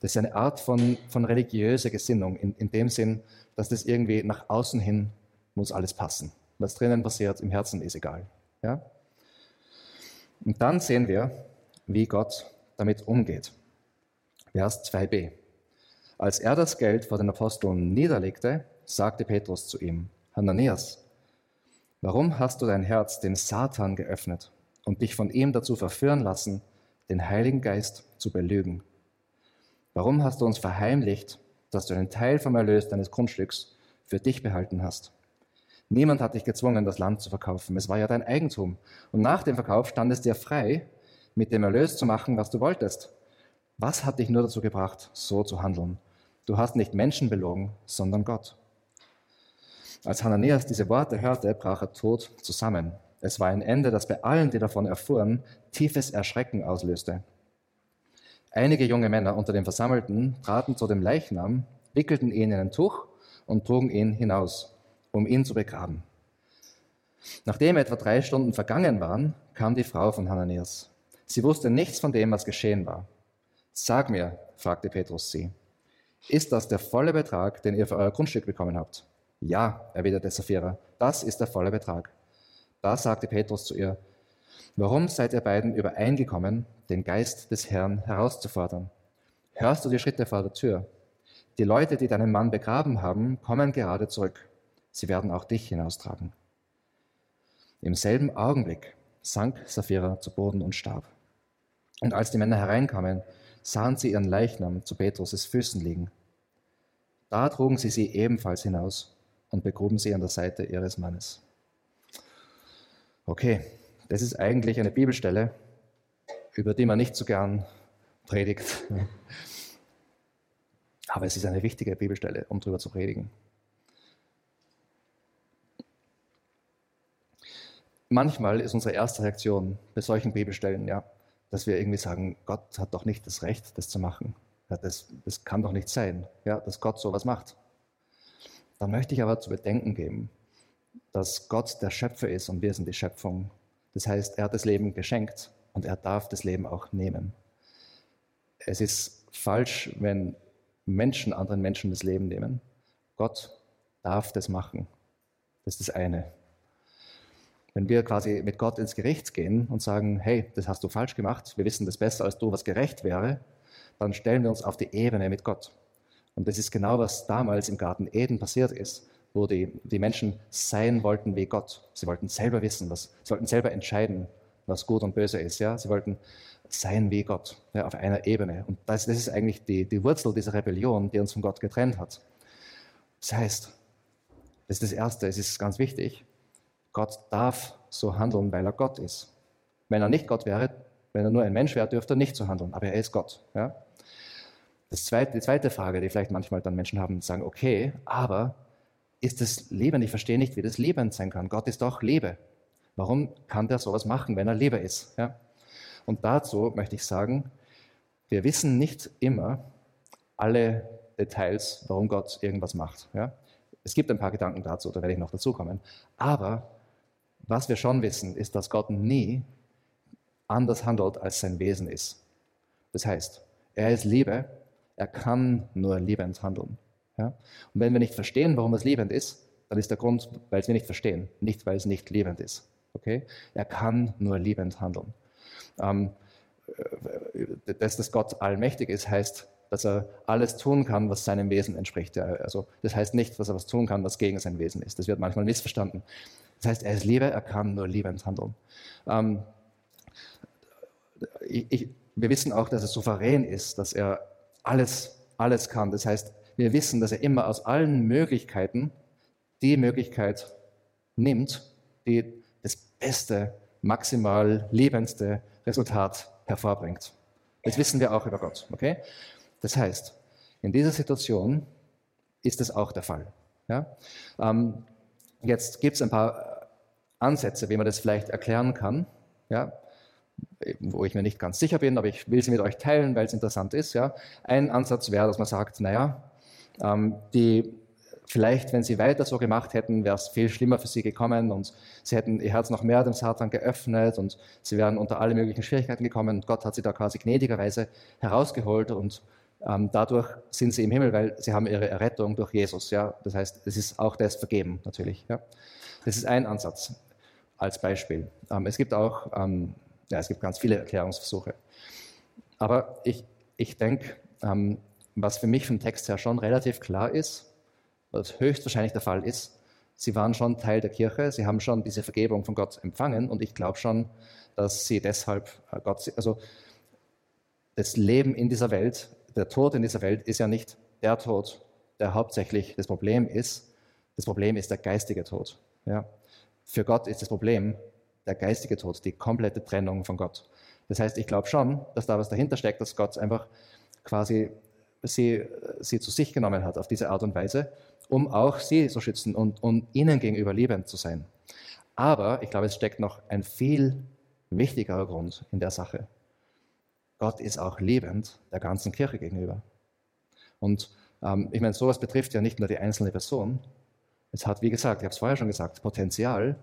Das ist eine Art von, von religiöser Gesinnung, in, in dem Sinn, dass das irgendwie nach außen hin muss alles passen. Was drinnen passiert, im Herzen ist egal. Ja? Und dann sehen wir, wie Gott damit umgeht. Vers 2b. Als er das Geld vor den Aposteln niederlegte, sagte Petrus zu ihm, Hananias, warum hast du dein Herz dem Satan geöffnet und dich von ihm dazu verführen lassen, den Heiligen Geist zu belügen? Warum hast du uns verheimlicht, dass du einen Teil vom Erlös deines Grundstücks für dich behalten hast. Niemand hat dich gezwungen, das Land zu verkaufen. Es war ja dein Eigentum. Und nach dem Verkauf stand es dir frei, mit dem Erlös zu machen, was du wolltest. Was hat dich nur dazu gebracht, so zu handeln? Du hast nicht Menschen belogen, sondern Gott. Als Hananias diese Worte hörte, brach er tot zusammen. Es war ein Ende, das bei allen, die davon erfuhren, tiefes Erschrecken auslöste. Einige junge Männer unter den Versammelten traten zu dem Leichnam, wickelten ihn in ein Tuch und trugen ihn hinaus, um ihn zu begraben. Nachdem etwa drei Stunden vergangen waren, kam die Frau von Hananias. Sie wusste nichts von dem, was geschehen war. Sag mir, fragte Petrus sie, ist das der volle Betrag, den ihr für euer Grundstück bekommen habt? Ja, erwiderte Sapphira, das ist der volle Betrag. Da sagte Petrus zu ihr, Warum seid ihr beiden übereingekommen, den Geist des Herrn herauszufordern? Hörst du die Schritte vor der Tür? Die Leute, die deinen Mann begraben haben, kommen gerade zurück. Sie werden auch dich hinaustragen. Im selben Augenblick sank Sapphira zu Boden und starb. Und als die Männer hereinkamen, sahen sie ihren Leichnam zu Petrus' Füßen liegen. Da trugen sie sie ebenfalls hinaus und begruben sie an der Seite ihres Mannes. Okay, das ist eigentlich eine Bibelstelle, über die man nicht so gern predigt. Aber es ist eine wichtige Bibelstelle, um darüber zu predigen. Manchmal ist unsere erste Reaktion bei solchen Bibelstellen, ja, dass wir irgendwie sagen, Gott hat doch nicht das Recht, das zu machen. Ja, das, das kann doch nicht sein, ja, dass Gott sowas macht. Dann möchte ich aber zu bedenken geben, dass Gott der Schöpfer ist und wir sind die Schöpfung. Das heißt, er hat das Leben geschenkt und er darf das Leben auch nehmen. Es ist falsch, wenn Menschen anderen Menschen das Leben nehmen. Gott darf das machen. Das ist das eine. Wenn wir quasi mit Gott ins Gericht gehen und sagen, hey, das hast du falsch gemacht, wir wissen das besser als du, was gerecht wäre, dann stellen wir uns auf die Ebene mit Gott. Und das ist genau, was damals im Garten Eden passiert ist wo die, die Menschen sein wollten wie Gott. Sie wollten selber wissen, was, sie wollten selber entscheiden, was gut und böse ist. Ja? Sie wollten sein wie Gott, ja, auf einer Ebene. Und das, das ist eigentlich die, die Wurzel dieser Rebellion, die uns von Gott getrennt hat. Das heißt, das ist das Erste, es ist ganz wichtig, Gott darf so handeln, weil er Gott ist. Wenn er nicht Gott wäre, wenn er nur ein Mensch wäre, dürfte er nicht so handeln, aber er ist Gott. Ja? Das zweite, die zweite Frage, die vielleicht manchmal dann Menschen haben, sagen, okay, aber ist das Leben. Ich verstehe nicht, wie das Leben sein kann. Gott ist doch Liebe. Warum kann der sowas machen, wenn er Liebe ist? Ja? Und dazu möchte ich sagen, wir wissen nicht immer alle Details, warum Gott irgendwas macht. Ja? Es gibt ein paar Gedanken dazu, da werde ich noch dazu kommen. Aber was wir schon wissen, ist, dass Gott nie anders handelt, als sein Wesen ist. Das heißt, er ist Liebe, er kann nur liebend handeln. Ja? Und wenn wir nicht verstehen, warum es liebend ist, dann ist der Grund, weil es wir nicht verstehen, nicht weil es nicht liebend ist. Okay? Er kann nur liebend handeln. Ähm, äh, dass das Gott allmächtig ist, heißt, dass er alles tun kann, was seinem Wesen entspricht. Also das heißt nicht, dass er was tun kann, was gegen sein Wesen ist. Das wird manchmal missverstanden. Das heißt, er ist Liebe, er kann nur liebend handeln. Ähm, ich, wir wissen auch, dass er souverän ist, dass er alles, alles kann. Das heißt, wir wissen, dass er immer aus allen Möglichkeiten die Möglichkeit nimmt, die das beste, maximal lebendste Resultat hervorbringt. Das wissen wir auch über Gott. Okay? Das heißt, in dieser Situation ist es auch der Fall. Ja? Ähm, jetzt gibt es ein paar Ansätze, wie man das vielleicht erklären kann, ja? wo ich mir nicht ganz sicher bin, aber ich will sie mit euch teilen, weil es interessant ist. Ja? Ein Ansatz wäre, dass man sagt, naja, ähm, die vielleicht, wenn sie weiter so gemacht hätten, wäre es viel schlimmer für sie gekommen und sie hätten ihr Herz noch mehr dem Satan geöffnet und sie wären unter alle möglichen Schwierigkeiten gekommen und Gott hat sie da quasi gnädigerweise herausgeholt und dadurch sind sie im Himmel, weil sie haben ihre Errettung durch Jesus. Ja? Das heißt, es ist auch das Vergeben natürlich. Ja? Das ist ein Ansatz als Beispiel. Ähm, es gibt auch, ähm, ja, es gibt ganz viele Erklärungsversuche. Aber ich, ich denke, ähm, was für mich vom Text her schon relativ klar ist, was höchstwahrscheinlich der Fall ist, sie waren schon Teil der Kirche, sie haben schon diese Vergebung von Gott empfangen und ich glaube schon, dass sie deshalb äh, Gott, also das Leben in dieser Welt, der Tod in dieser Welt ist ja nicht der Tod, der hauptsächlich das Problem ist, Das Problem ist der geistige Tod. Ja? Für Gott ist das Problem der geistige Tod, die komplette Trennung von Gott. Das heißt, ich glaube schon, dass da was dahinter steckt, dass Gott einfach quasi sie, sie zu sich genommen hat auf diese Art und Weise, um auch sie zu schützen und, und ihnen gegenüber liebend zu sein. Aber ich glaube, es steckt noch ein viel wichtigerer Grund in der Sache. Gott ist auch liebend der ganzen Kirche gegenüber. Und ähm, ich meine, sowas betrifft ja nicht nur die einzelne Person. Es hat, wie gesagt, ich habe es vorher schon gesagt, Potenzial,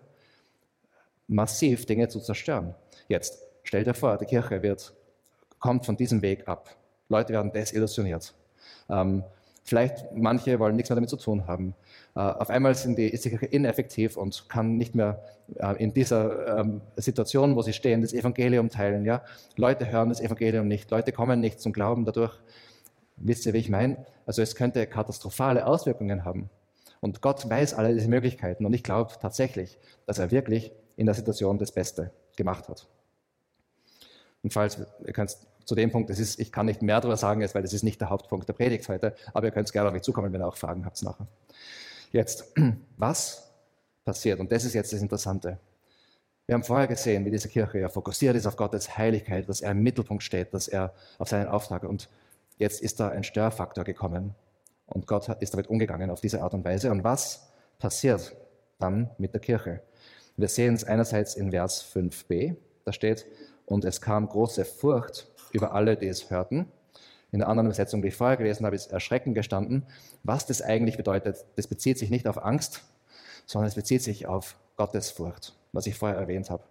massiv Dinge zu zerstören. Jetzt, stell dir vor, die Kirche wird, kommt von diesem Weg ab. Leute werden desillusioniert. Ähm, vielleicht manche wollen nichts mehr damit zu tun haben. Äh, auf einmal sind die, ist die ineffektiv und kann nicht mehr äh, in dieser ähm, Situation, wo sie stehen, das Evangelium teilen. Ja? Leute hören das Evangelium nicht, Leute kommen nicht zum Glauben dadurch. Wisst ihr, wie ich meine? Also es könnte katastrophale Auswirkungen haben. Und Gott weiß alle diese Möglichkeiten und ich glaube tatsächlich, dass er wirklich in der Situation das Beste gemacht hat. Und falls, ihr könnt zu dem Punkt, das ist, ich kann nicht mehr darüber sagen, weil das ist nicht der Hauptpunkt der Predigt heute, aber ihr könnt gerne auf mich zukommen, wenn ihr auch Fragen habt nachher. Jetzt, was passiert? Und das ist jetzt das Interessante. Wir haben vorher gesehen, wie diese Kirche ja fokussiert ist auf Gottes Heiligkeit, dass er im Mittelpunkt steht, dass er auf seinen Auftrag und jetzt ist da ein Störfaktor gekommen und Gott ist damit umgegangen auf diese Art und Weise. Und was passiert dann mit der Kirche? Wir sehen es einerseits in Vers 5b, da steht, und es kam große Furcht über alle, die es hörten. In der anderen Übersetzung, die ich vorher gelesen habe, ist Erschrecken gestanden. Was das eigentlich bedeutet, das bezieht sich nicht auf Angst, sondern es bezieht sich auf Gottesfurcht, was ich vorher erwähnt habe.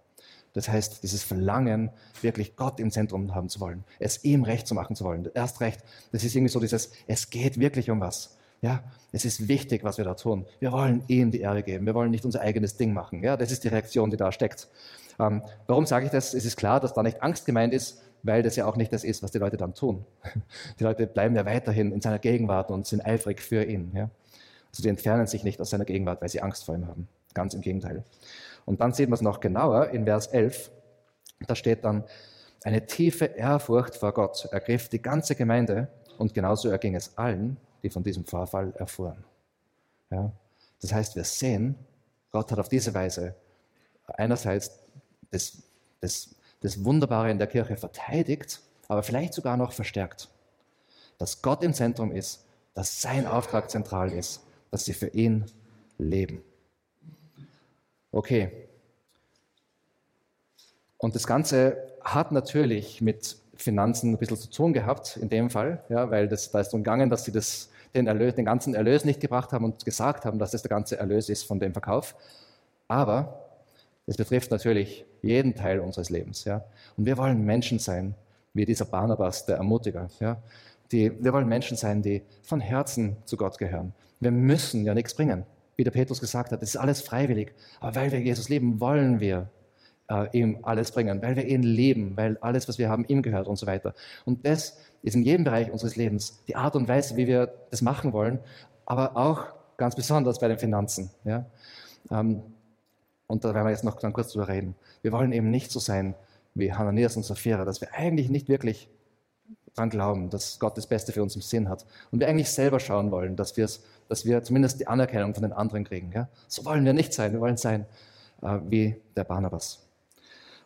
Das heißt, dieses Verlangen, wirklich Gott im Zentrum haben zu wollen, es ihm recht zu machen zu wollen. Erst recht, das ist irgendwie so dieses, es geht wirklich um was. Ja, es ist wichtig, was wir da tun. Wir wollen ihm die Ehre geben. Wir wollen nicht unser eigenes Ding machen. Ja, das ist die Reaktion, die da steckt. Ähm, warum sage ich das? Es ist klar, dass da nicht Angst gemeint ist, weil das ja auch nicht das ist, was die Leute dann tun. Die Leute bleiben ja weiterhin in seiner Gegenwart und sind eifrig für ihn. Ja? Also die entfernen sich nicht aus seiner Gegenwart, weil sie Angst vor ihm haben. Ganz im Gegenteil. Und dann sieht man es noch genauer in Vers 11. Da steht dann, eine tiefe Ehrfurcht vor Gott ergriff die ganze Gemeinde und genauso erging es allen, die von diesem Vorfall erfuhren. Ja? Das heißt, wir sehen, Gott hat auf diese Weise einerseits das, das das Wunderbare in der Kirche verteidigt, aber vielleicht sogar noch verstärkt. Dass Gott im Zentrum ist, dass sein Auftrag zentral ist, dass sie für ihn leben. Okay. Und das Ganze hat natürlich mit Finanzen ein bisschen zu tun gehabt, in dem Fall, ja, weil das, da ist darum gegangen, dass sie das, den, Erlös, den ganzen Erlös nicht gebracht haben und gesagt haben, dass das der ganze Erlös ist von dem Verkauf. Aber es betrifft natürlich jeden Teil unseres Lebens. Ja? Und wir wollen Menschen sein, wie dieser Barnabas, der Ermutiger. Ja? Die, wir wollen Menschen sein, die von Herzen zu Gott gehören. Wir müssen ja nichts bringen. Wie der Petrus gesagt hat, es ist alles freiwillig. Aber weil wir Jesus lieben, wollen wir äh, ihm alles bringen, weil wir ihn lieben, weil alles, was wir haben, ihm gehört und so weiter. Und das ist in jedem Bereich unseres Lebens die Art und Weise, wie wir das machen wollen, aber auch ganz besonders bei den Finanzen. Ja? Ähm, und da werden wir jetzt noch dann kurz drüber reden. Wir wollen eben nicht so sein wie Hananias und Sapphira, dass wir eigentlich nicht wirklich daran glauben, dass Gott das Beste für uns im Sinn hat. Und wir eigentlich selber schauen wollen, dass, dass wir zumindest die Anerkennung von den anderen kriegen. Ja? So wollen wir nicht sein. Wir wollen sein äh, wie der Barnabas.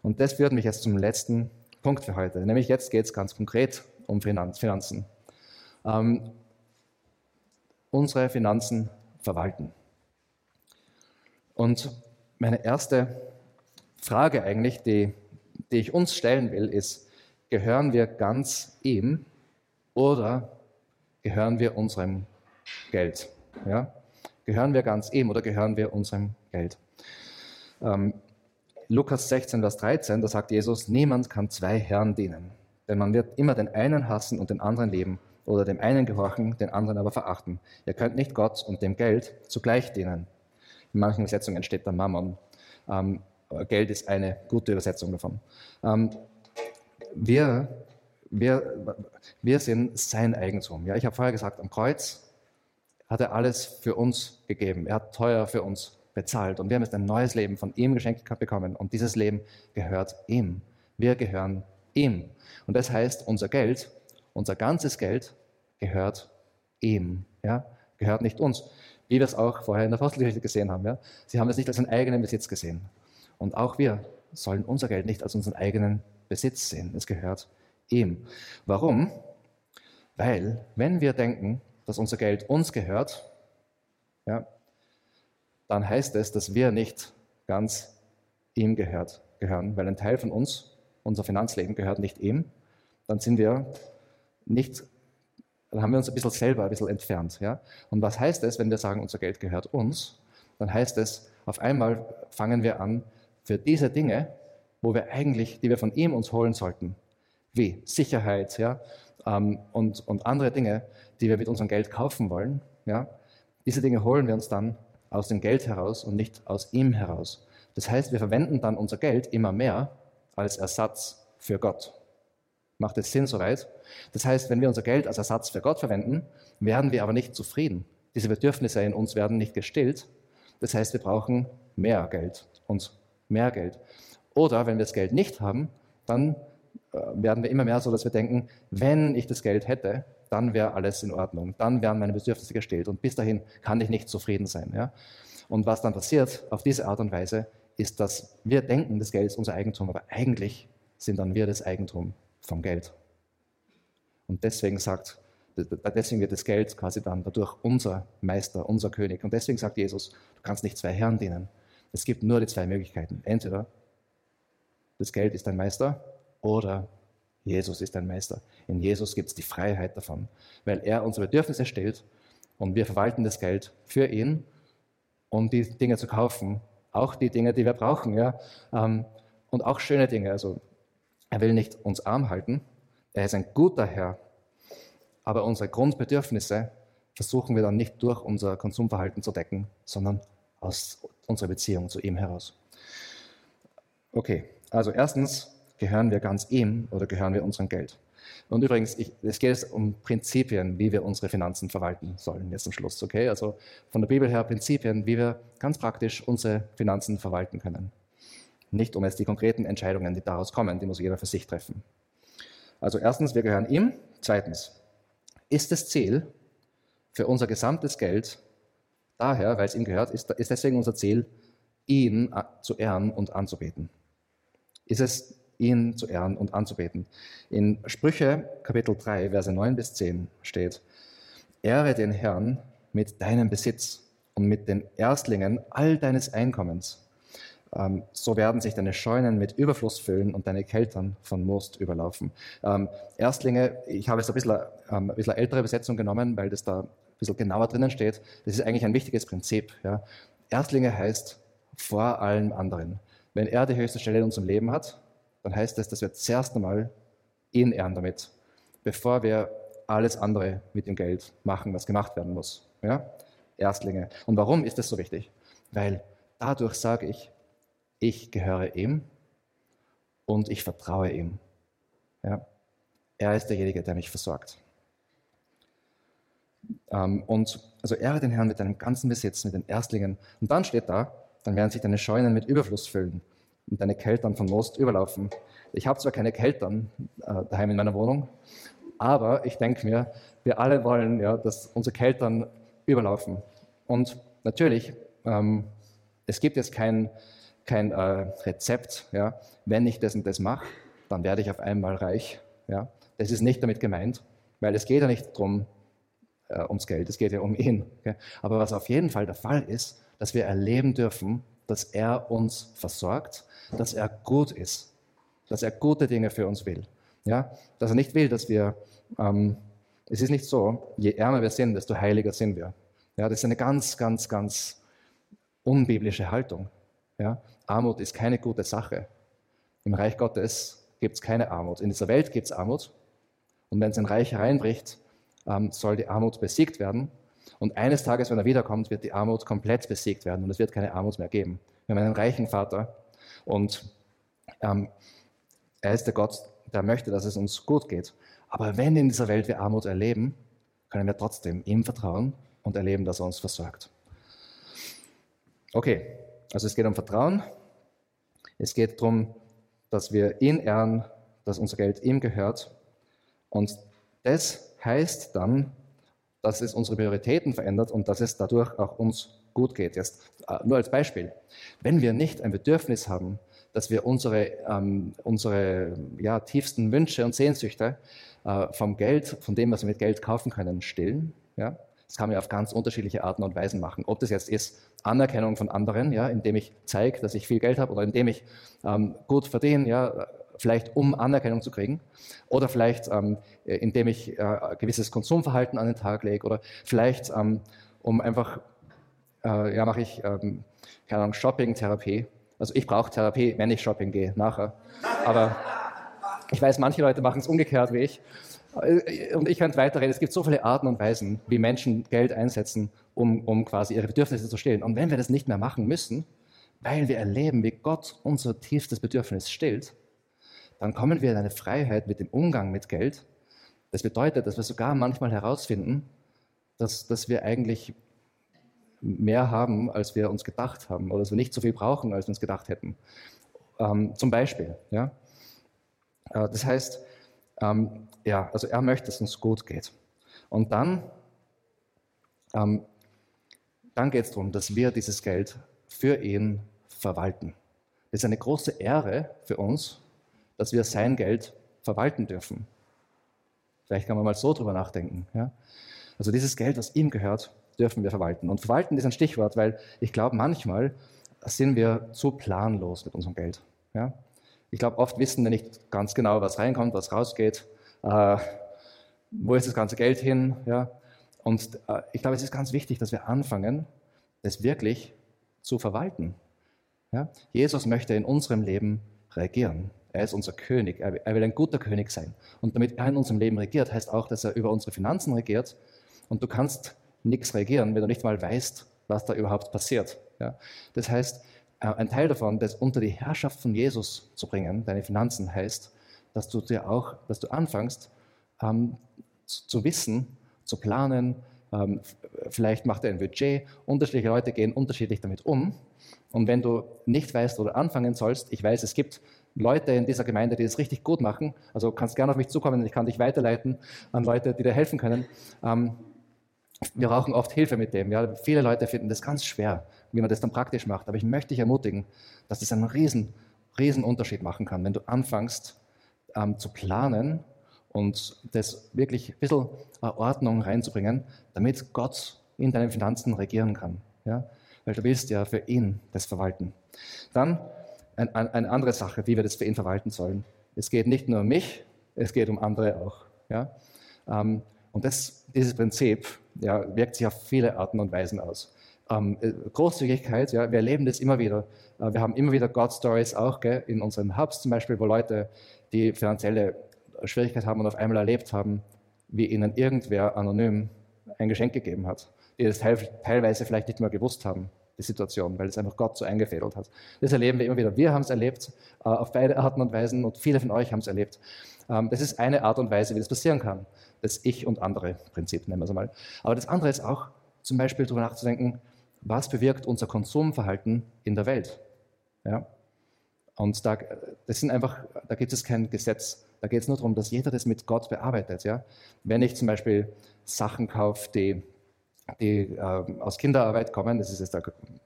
Und das führt mich jetzt zum letzten Punkt für heute. Nämlich jetzt geht es ganz konkret um Finanzen. Ähm, unsere Finanzen verwalten. Und meine erste Frage eigentlich, die, die ich uns stellen will, ist, gehören wir ganz ihm oder gehören wir unserem Geld? Ja? Gehören wir ganz ihm oder gehören wir unserem Geld? Ähm, Lukas 16, Vers 13, da sagt Jesus, niemand kann zwei Herren dienen, denn man wird immer den einen hassen und den anderen lieben oder dem einen gehorchen, den anderen aber verachten. Ihr könnt nicht Gott und dem Geld zugleich dienen. In manchen Übersetzungen steht da Mammon. Ähm, Geld ist eine gute Übersetzung davon. Ähm, wir, wir, wir sind sein Eigentum. Ja, ich habe vorher gesagt, am Kreuz hat er alles für uns gegeben. Er hat teuer für uns bezahlt. Und wir haben jetzt ein neues Leben von ihm geschenkt bekommen. Und dieses Leben gehört ihm. Wir gehören ihm. Und das heißt, unser Geld, unser ganzes Geld gehört ihm. Ja? gehört nicht uns. Wie wir es auch vorher in der Apostelgeschichte gesehen haben. Ja? Sie haben es nicht als einen eigenen Besitz gesehen. Und auch wir sollen unser Geld nicht als unseren eigenen Besitz sehen. Es gehört ihm. Warum? Weil, wenn wir denken, dass unser Geld uns gehört, ja, dann heißt es, dass wir nicht ganz ihm gehört, gehören, weil ein Teil von uns, unser Finanzleben gehört nicht ihm, dann sind wir nicht, dann haben wir uns ein bisschen selber ein bisschen entfernt. Ja? Und was heißt es, wenn wir sagen, unser Geld gehört uns? Dann heißt es, auf einmal fangen wir an, für diese Dinge, wo wir eigentlich, die wir von ihm uns holen sollten, wie Sicherheit ja, ähm, und, und andere Dinge, die wir mit unserem Geld kaufen wollen, ja, diese Dinge holen wir uns dann aus dem Geld heraus und nicht aus ihm heraus. Das heißt, wir verwenden dann unser Geld immer mehr als Ersatz für Gott. Macht es Sinn soweit? Das heißt, wenn wir unser Geld als Ersatz für Gott verwenden, werden wir aber nicht zufrieden. Diese Bedürfnisse in uns werden nicht gestillt. Das heißt, wir brauchen mehr Geld, uns mehr Geld. Oder wenn wir das Geld nicht haben, dann äh, werden wir immer mehr so, dass wir denken, wenn ich das Geld hätte, dann wäre alles in Ordnung, dann wären meine Bedürfnisse gestillt und bis dahin kann ich nicht zufrieden sein. Ja? Und was dann passiert auf diese Art und Weise, ist, dass wir denken, das Geld ist unser Eigentum, aber eigentlich sind dann wir das Eigentum vom Geld. Und deswegen sagt, deswegen wird das Geld quasi dann dadurch unser Meister, unser König. Und deswegen sagt Jesus, du kannst nicht zwei Herren dienen. Es gibt nur die zwei Möglichkeiten. Entweder das Geld ist dein Meister oder Jesus ist dein Meister. In Jesus gibt es die Freiheit davon, weil er unsere Bedürfnisse stellt und wir verwalten das Geld für ihn, um die Dinge zu kaufen, auch die Dinge, die wir brauchen, ja, ähm, und auch schöne Dinge. Also er will nicht uns arm halten, er ist ein guter Herr, aber unsere Grundbedürfnisse versuchen wir dann nicht durch unser Konsumverhalten zu decken, sondern aus unserer Beziehung zu ihm heraus. Okay, also erstens, gehören wir ganz ihm oder gehören wir unserem Geld? Und übrigens, ich, es geht um Prinzipien, wie wir unsere Finanzen verwalten sollen, jetzt zum Schluss. Okay? Also von der Bibel her Prinzipien, wie wir ganz praktisch unsere Finanzen verwalten können. Nicht um jetzt die konkreten Entscheidungen, die daraus kommen, die muss jeder für sich treffen. Also erstens, wir gehören ihm. Zweitens, ist das Ziel für unser gesamtes Geld daher, weil es ihm gehört, ist, ist deswegen unser Ziel, ihn zu ehren und anzubeten. Ist es ihn zu ehren und anzubeten. In Sprüche Kapitel 3, Verse 9 bis 10 steht, Ehre den Herrn mit deinem Besitz und mit den Erstlingen all deines Einkommens. Ähm, so werden sich deine Scheunen mit Überfluss füllen und deine Keltern von Most überlaufen. Ähm, Erstlinge, ich habe jetzt ein bisschen, ähm, ein bisschen ältere Besetzung genommen, weil das da ein bisschen genauer drinnen steht. Das ist eigentlich ein wichtiges Prinzip. Ja. Erstlinge heißt vor allem anderen. Wenn er die höchste Stelle in unserem Leben hat, dann heißt das, dass wir zuerst einmal ihn ehren damit, bevor wir alles andere mit dem Geld machen, was gemacht werden muss. Ja? Erstlinge. Und warum ist das so wichtig? Weil dadurch sage ich, ich gehöre ihm und ich vertraue ihm. Ja? Er ist derjenige, der mich versorgt. Ähm, und also ehre den Herrn mit deinem ganzen Besitz, mit den Erstlingen. Und dann steht da, dann werden sich deine Scheunen mit Überfluss füllen und deine Keltern von Most überlaufen. Ich habe zwar keine Keltern äh, daheim in meiner Wohnung, aber ich denke mir, wir alle wollen, ja, dass unsere Keltern überlaufen. Und natürlich, ähm, es gibt jetzt kein, kein äh, Rezept, ja, wenn ich das und das mache, dann werde ich auf einmal reich. Ja. Das ist nicht damit gemeint, weil es geht ja nicht darum, äh, ums Geld, es geht ja um ihn. Okay? Aber was auf jeden Fall der Fall ist, dass wir erleben dürfen, dass er uns versorgt, dass er gut ist, dass er gute Dinge für uns will. Ja? Dass er nicht will, dass wir, ähm, es ist nicht so, je ärmer wir sind, desto heiliger sind wir. Ja? Das ist eine ganz, ganz, ganz unbiblische Haltung. Ja? Armut ist keine gute Sache. Im Reich Gottes gibt es keine Armut. In dieser Welt gibt es Armut. Und wenn es ein Reich hereinbricht, ähm, soll die Armut besiegt werden. Und eines Tages, wenn er wiederkommt, wird die Armut komplett besiegt werden und es wird keine Armut mehr geben. Wir haben einen reichen Vater und ähm, er ist der Gott, der möchte, dass es uns gut geht. Aber wenn in dieser Welt wir Armut erleben, können wir trotzdem ihm vertrauen und erleben, dass er uns versorgt. Okay, also es geht um Vertrauen. Es geht darum, dass wir ihn ehren, dass unser Geld ihm gehört. Und das heißt dann, dass es unsere Prioritäten verändert und dass es dadurch auch uns gut geht. Jetzt äh, nur als Beispiel. Wenn wir nicht ein Bedürfnis haben, dass wir unsere, ähm, unsere ja, tiefsten Wünsche und Sehnsüchte äh, vom Geld, von dem, was wir mit Geld kaufen können, stillen, ja, das kann man auf ganz unterschiedliche Arten und Weisen machen. Ob das jetzt ist Anerkennung von anderen, ja, indem ich zeige, dass ich viel Geld habe oder indem ich ähm, gut verdiene, ja, vielleicht um Anerkennung zu kriegen oder vielleicht ähm, indem ich äh, gewisses Konsumverhalten an den Tag lege oder vielleicht ähm, um einfach, äh, ja, mache ich, ähm, keine Ahnung, Shopping-Therapie. Also ich brauche Therapie, wenn ich shopping gehe, nachher. Aber ich weiß, manche Leute machen es umgekehrt wie ich. Äh, und ich könnte weiterreden. Es gibt so viele Arten und Weisen, wie Menschen Geld einsetzen, um, um quasi ihre Bedürfnisse zu stillen. Und wenn wir das nicht mehr machen müssen, weil wir erleben, wie Gott unser tiefstes Bedürfnis stillt, dann kommen wir in eine Freiheit mit dem Umgang mit Geld. Das bedeutet, dass wir sogar manchmal herausfinden, dass, dass wir eigentlich mehr haben, als wir uns gedacht haben, oder dass wir nicht so viel brauchen, als wir uns gedacht hätten. Ähm, zum Beispiel. Ja? Äh, das heißt, ähm, ja, also er möchte, dass es uns gut geht. Und dann, ähm, dann geht es darum, dass wir dieses Geld für ihn verwalten. Das ist eine große Ehre für uns, dass wir sein Geld verwalten dürfen. Vielleicht kann man mal so drüber nachdenken. Ja? Also dieses Geld, was ihm gehört, dürfen wir verwalten. Und verwalten ist ein Stichwort, weil ich glaube, manchmal sind wir zu planlos mit unserem Geld. Ja? Ich glaube, oft wissen wir nicht ganz genau, was reinkommt, was rausgeht. Äh, wo ist das ganze Geld hin? Ja? Und äh, ich glaube, es ist ganz wichtig, dass wir anfangen, das wirklich zu verwalten. Ja? Jesus möchte in unserem Leben regieren. Er ist unser König. Er will ein guter König sein. Und damit er in unserem Leben regiert, heißt auch, dass er über unsere Finanzen regiert. Und du kannst nichts regieren, wenn du nicht mal weißt, was da überhaupt passiert. Ja? Das heißt, ein Teil davon, das unter die Herrschaft von Jesus zu bringen, deine Finanzen, heißt, dass du dir auch, dass du anfängst ähm, zu, zu, wissen, zu planen. Ähm, vielleicht macht er ein Budget. Unterschiedliche Leute gehen unterschiedlich damit um. Und wenn du nicht weißt, du anfangen sollst, ich weiß, es gibt Leute in dieser Gemeinde, die das richtig gut machen. Also kannst gerne auf mich zukommen und ich kann dich weiterleiten an Leute, die dir helfen können. Ähm, wir brauchen oft Hilfe mit dem. Ja. Viele Leute finden das ganz schwer, wie man das dann praktisch macht. Aber ich möchte dich ermutigen, dass das einen riesen, riesen Unterschied machen kann, wenn du anfängst ähm, zu planen und das wirklich ein bisschen Ordnung reinzubringen, damit Gott in deinen Finanzen regieren kann. Ja. Weil du willst ja für ihn das verwalten. Dann ein, ein, eine andere Sache, wie wir das für ihn verwalten sollen. Es geht nicht nur um mich, es geht um andere auch. Ja. Ähm, und das, dieses Prinzip ja, wirkt sich auf viele Arten und Weisen aus. Ähm, äh, Großzügigkeit, ja, wir erleben das immer wieder. Äh, wir haben immer wieder God-Stories auch gell, in unseren Hubs zum Beispiel, wo Leute, die finanzielle Schwierigkeit haben und auf einmal erlebt haben, wie ihnen irgendwer anonym ein Geschenk gegeben hat, die das teilweise vielleicht nicht mehr gewusst haben, die Situation, weil es einfach Gott so eingefädelt hat. Das erleben wir immer wieder. Wir haben es erlebt, äh, auf beide Arten und Weisen, und viele von euch haben es erlebt. Ähm, das ist eine Art und Weise, wie das passieren kann. Das Ich- und Andere-Prinzip, nennen wir es einmal. Aber das andere ist auch, zum Beispiel darüber nachzudenken, was bewirkt unser Konsumverhalten in der Welt? Ja? Und da, das sind einfach, da gibt es kein Gesetz. Da geht es nur darum, dass jeder das mit Gott bearbeitet. Ja? Wenn ich zum Beispiel Sachen kaufe, die, die äh, aus Kinderarbeit kommen, das ist jetzt ein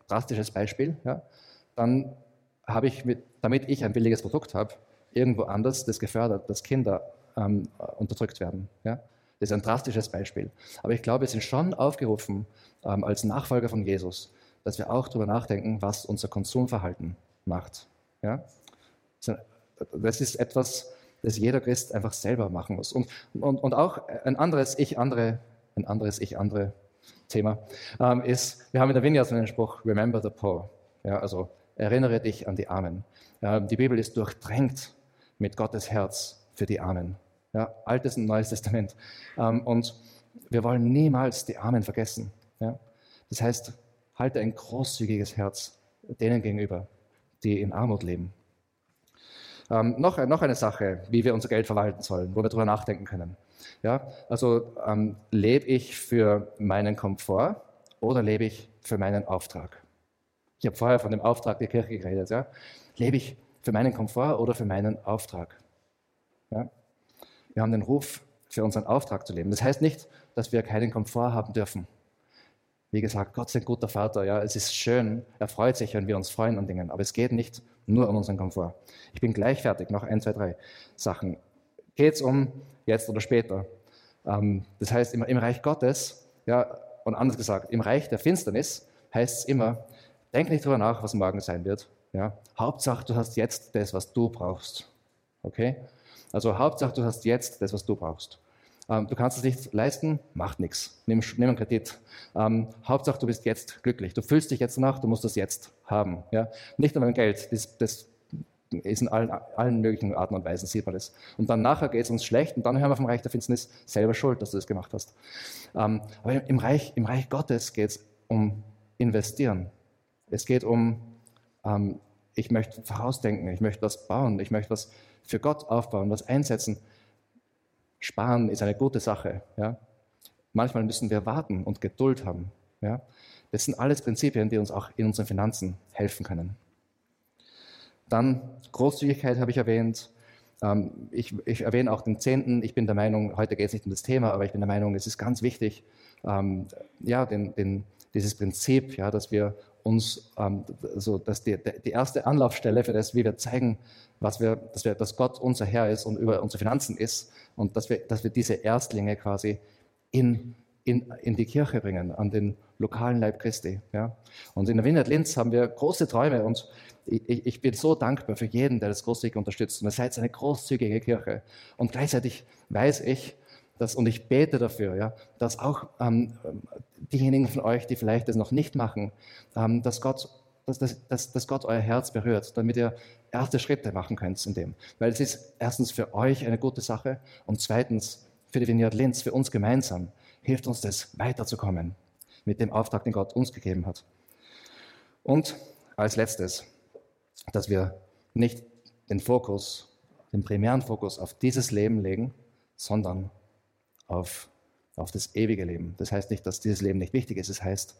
drastisches Beispiel, ja? dann habe ich, mit, damit ich ein billiges Produkt habe, irgendwo anders das gefördert, dass Kinder ähm, unterdrückt werden. Ja? Das ist ein drastisches Beispiel. Aber ich glaube, wir sind schon aufgerufen, ähm, als Nachfolger von Jesus, dass wir auch darüber nachdenken, was unser Konsumverhalten macht. Ja? Das ist etwas, das jeder Christ einfach selber machen muss. Und, und, und auch ein anderes Ich, andere, ein anderes Ich, andere Thema ähm, ist, wir haben in der Vineyard so einen Spruch, Remember the Poor. Ja, also erinnere dich an die Armen. Ähm, die Bibel ist durchdrängt mit Gottes Herz für die Armen. Ja, Altes und Neues Testament. Ähm, und wir wollen niemals die Armen vergessen. Ja? Das heißt, halte ein großzügiges Herz denen gegenüber, die in Armut leben. Ähm, noch, noch eine Sache, wie wir unser Geld verwalten sollen, wo wir darüber nachdenken können. Ja, also ähm, lebe ich für meinen Komfort oder lebe ich für meinen Auftrag? Ich habe vorher von dem Auftrag der Kirche geredet. Ja? Lebe ich für meinen Komfort oder für meinen Auftrag? Ja? Wir haben den Ruf, für unseren Auftrag zu leben. Das heißt nicht, dass wir keinen Komfort haben dürfen. Wie gesagt, Gott ist ein guter Vater. Ja, es ist schön, er freut sich, wenn wir uns freuen an Dingen. Aber es geht nicht nur um unseren Komfort. Ich bin gleich fertig. Noch ein, zwei, drei Sachen. Geht es um jetzt oder später? Ähm, das heißt, im, im Reich Gottes, ja, und anders gesagt, im Reich der Finsternis heißt es immer, denk nicht darüber nach, was morgen sein wird. Ja? Hauptsache, du hast jetzt das, was du brauchst. Okay? Also Hauptsache, du hast jetzt das, was du brauchst. Ähm, du kannst es nicht leisten, macht nichts. Nimm, nimm einen Kredit. Ähm, Hauptsache, du bist jetzt glücklich. Du fühlst dich jetzt nach, du musst das jetzt haben. Ja? Nicht nur beim Geld, das, das ist in allen, allen, möglichen Arten und Weisen, sieht man das. Und dann nachher geht es uns schlecht und dann hören wir vom Reich der Finsternis selber schuld, dass du das gemacht hast. Ähm, aber im Reich, im Reich Gottes geht es um investieren. Es geht um, ähm, ich möchte vorausdenken, ich möchte was bauen, ich möchte was für Gott aufbauen, was einsetzen. Sparen ist eine gute Sache. Ja? Manchmal müssen wir warten und Geduld haben. Ja? Das sind alles Prinzipien, die uns auch in unseren Finanzen helfen können. Dann Großzügigkeit habe ich erwähnt. Ähm, ich, ich, erwähne auch den Zehnten. Ich bin der Meinung, heute geht es nicht um das Thema, aber ich bin der Meinung, es ist ganz wichtig, ähm, ja, den, den, dieses Prinzip, ja, dass wir uns, ähm, so, dass die, die erste Anlaufstelle für das, wie wir zeigen, was wir, dass, wir, dass Gott unser Herr ist und über unsere Finanzen ist und dass wir, dass wir diese Erstlinge quasi in, in, in die Kirche bringen, an den lokalen Leib Christi. Ja. Und in der Wiener Linz haben wir große Träume und ich, ich, bin so dankbar für jeden, der das großzügig unterstützt. Und ihr seid eine großzügige Kirche. Und gleichzeitig weiß ich, dass, und ich bete dafür, ja, dass auch ähm, diejenigen von euch, die vielleicht das noch nicht machen, ähm, dass, Gott, dass, dass, dass Gott euer Herz berührt, damit ihr erste Schritte machen könnt in dem. Weil es ist erstens für euch eine gute Sache und zweitens für die Vineyard Linz, für uns gemeinsam, hilft uns das weiterzukommen mit dem Auftrag, den Gott uns gegeben hat. Und als letztes, dass wir nicht den Fokus, den primären Fokus auf dieses Leben legen, sondern auf, auf das ewige Leben. Das heißt nicht, dass dieses Leben nicht wichtig ist. Es das heißt,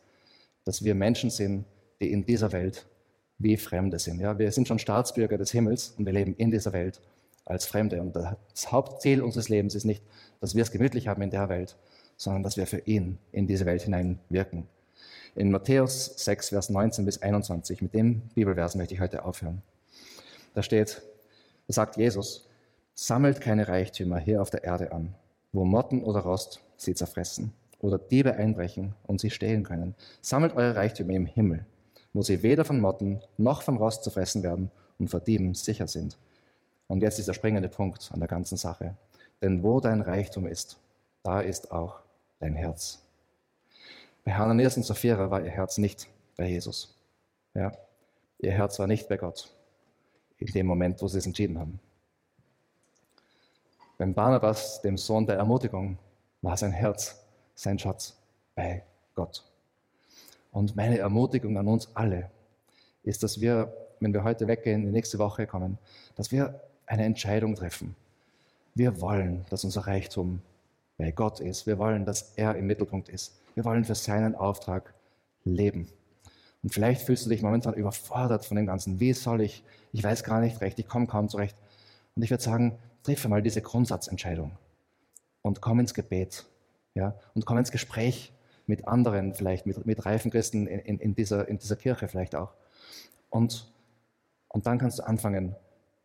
dass wir Menschen sind, die in dieser Welt wie Fremde sind. Ja, wir sind schon Staatsbürger des Himmels und wir leben in dieser Welt als Fremde. Und das Hauptziel unseres Lebens ist nicht, dass wir es gemütlich haben in der Welt, sondern dass wir für ihn in diese Welt hinein wirken. In Matthäus 6, Vers 19 bis 21, mit dem Bibelvers möchte ich heute aufhören. Da steht, da sagt Jesus, sammelt keine Reichtümer hier auf der Erde an, wo Motten oder Rost sie zerfressen oder Diebe einbrechen und sie stehlen können. Sammelt eure Reichtümer im Himmel, wo sie weder von Motten noch von Rost zerfressen werden und vor Dieben sicher sind. Und jetzt ist der springende Punkt an der ganzen Sache. Denn wo dein Reichtum ist, da ist auch dein Herz. Bei Hananias und Sapphira war ihr Herz nicht bei Jesus. Ja? Ihr Herz war nicht bei Gott in dem Moment, wo sie es entschieden haben. Beim Barnabas, dem Sohn der Ermutigung, war sein Herz, sein Schatz bei Gott. Und meine Ermutigung an uns alle ist, dass wir, wenn wir heute weggehen, die nächste Woche kommen, dass wir eine Entscheidung treffen. Wir wollen, dass unser Reichtum bei Gott ist. Wir wollen, dass er im Mittelpunkt ist. Wir wollen für seinen Auftrag leben. Und vielleicht fühlst du dich momentan überfordert von dem Ganzen. Wie soll ich? Ich weiß gar nicht recht, ich komme kaum zurecht. Und ich würde sagen, triff mal diese Grundsatzentscheidung und komm ins Gebet. Ja? Und komm ins Gespräch mit anderen, vielleicht mit, mit reifen Christen in, in, in, dieser, in dieser Kirche vielleicht auch. Und, und dann kannst du anfangen,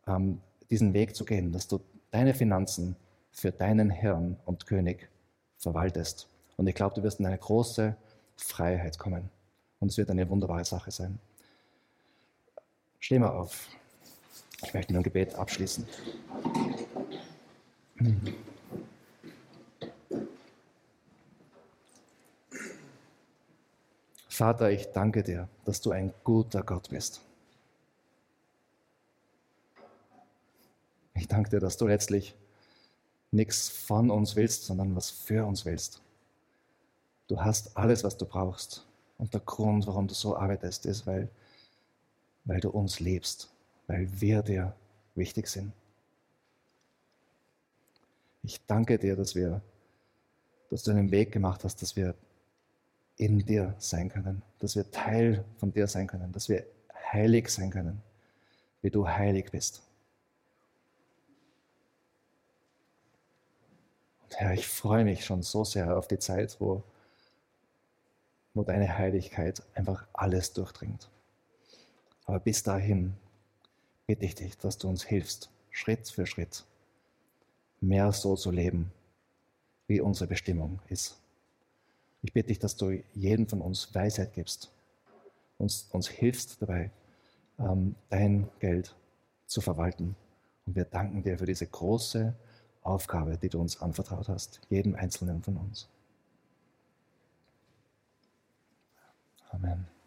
ähm, diesen Weg zu gehen, dass du deine Finanzen für deinen Herrn und König verwaltest. Und ich glaube, du wirst in eine große Freiheit kommen. Und es wird eine wunderbare Sache sein. Steh mal auf. Ich möchte mit Gebet abschließen. Vater, ich danke dir, dass du ein guter Gott bist. Ich danke dir, dass du letztlich nichts von uns willst, sondern was für uns willst. Du hast alles, was du brauchst. Und der Grund, warum du so arbeitest, ist, weil, weil du uns liebst, weil wir dir wichtig sind. Ich danke dir, dass wir, dass du einen Weg gemacht hast, dass wir in dir sein können, dass wir Teil von dir sein können, dass wir heilig sein können, wie du heilig bist. Herr, ich freue mich schon so sehr auf die Zeit, wo, wo deine Heiligkeit einfach alles durchdringt. Aber bis dahin bitte ich dich, dass du uns hilfst, Schritt für Schritt mehr so zu leben, wie unsere Bestimmung ist. Ich bitte dich, dass du jedem von uns Weisheit gibst, uns, uns hilfst dabei, ähm, dein Geld zu verwalten. Und wir danken dir für diese große Aufgabe, die du uns anvertraut hast, jedem Einzelnen von uns. Amen.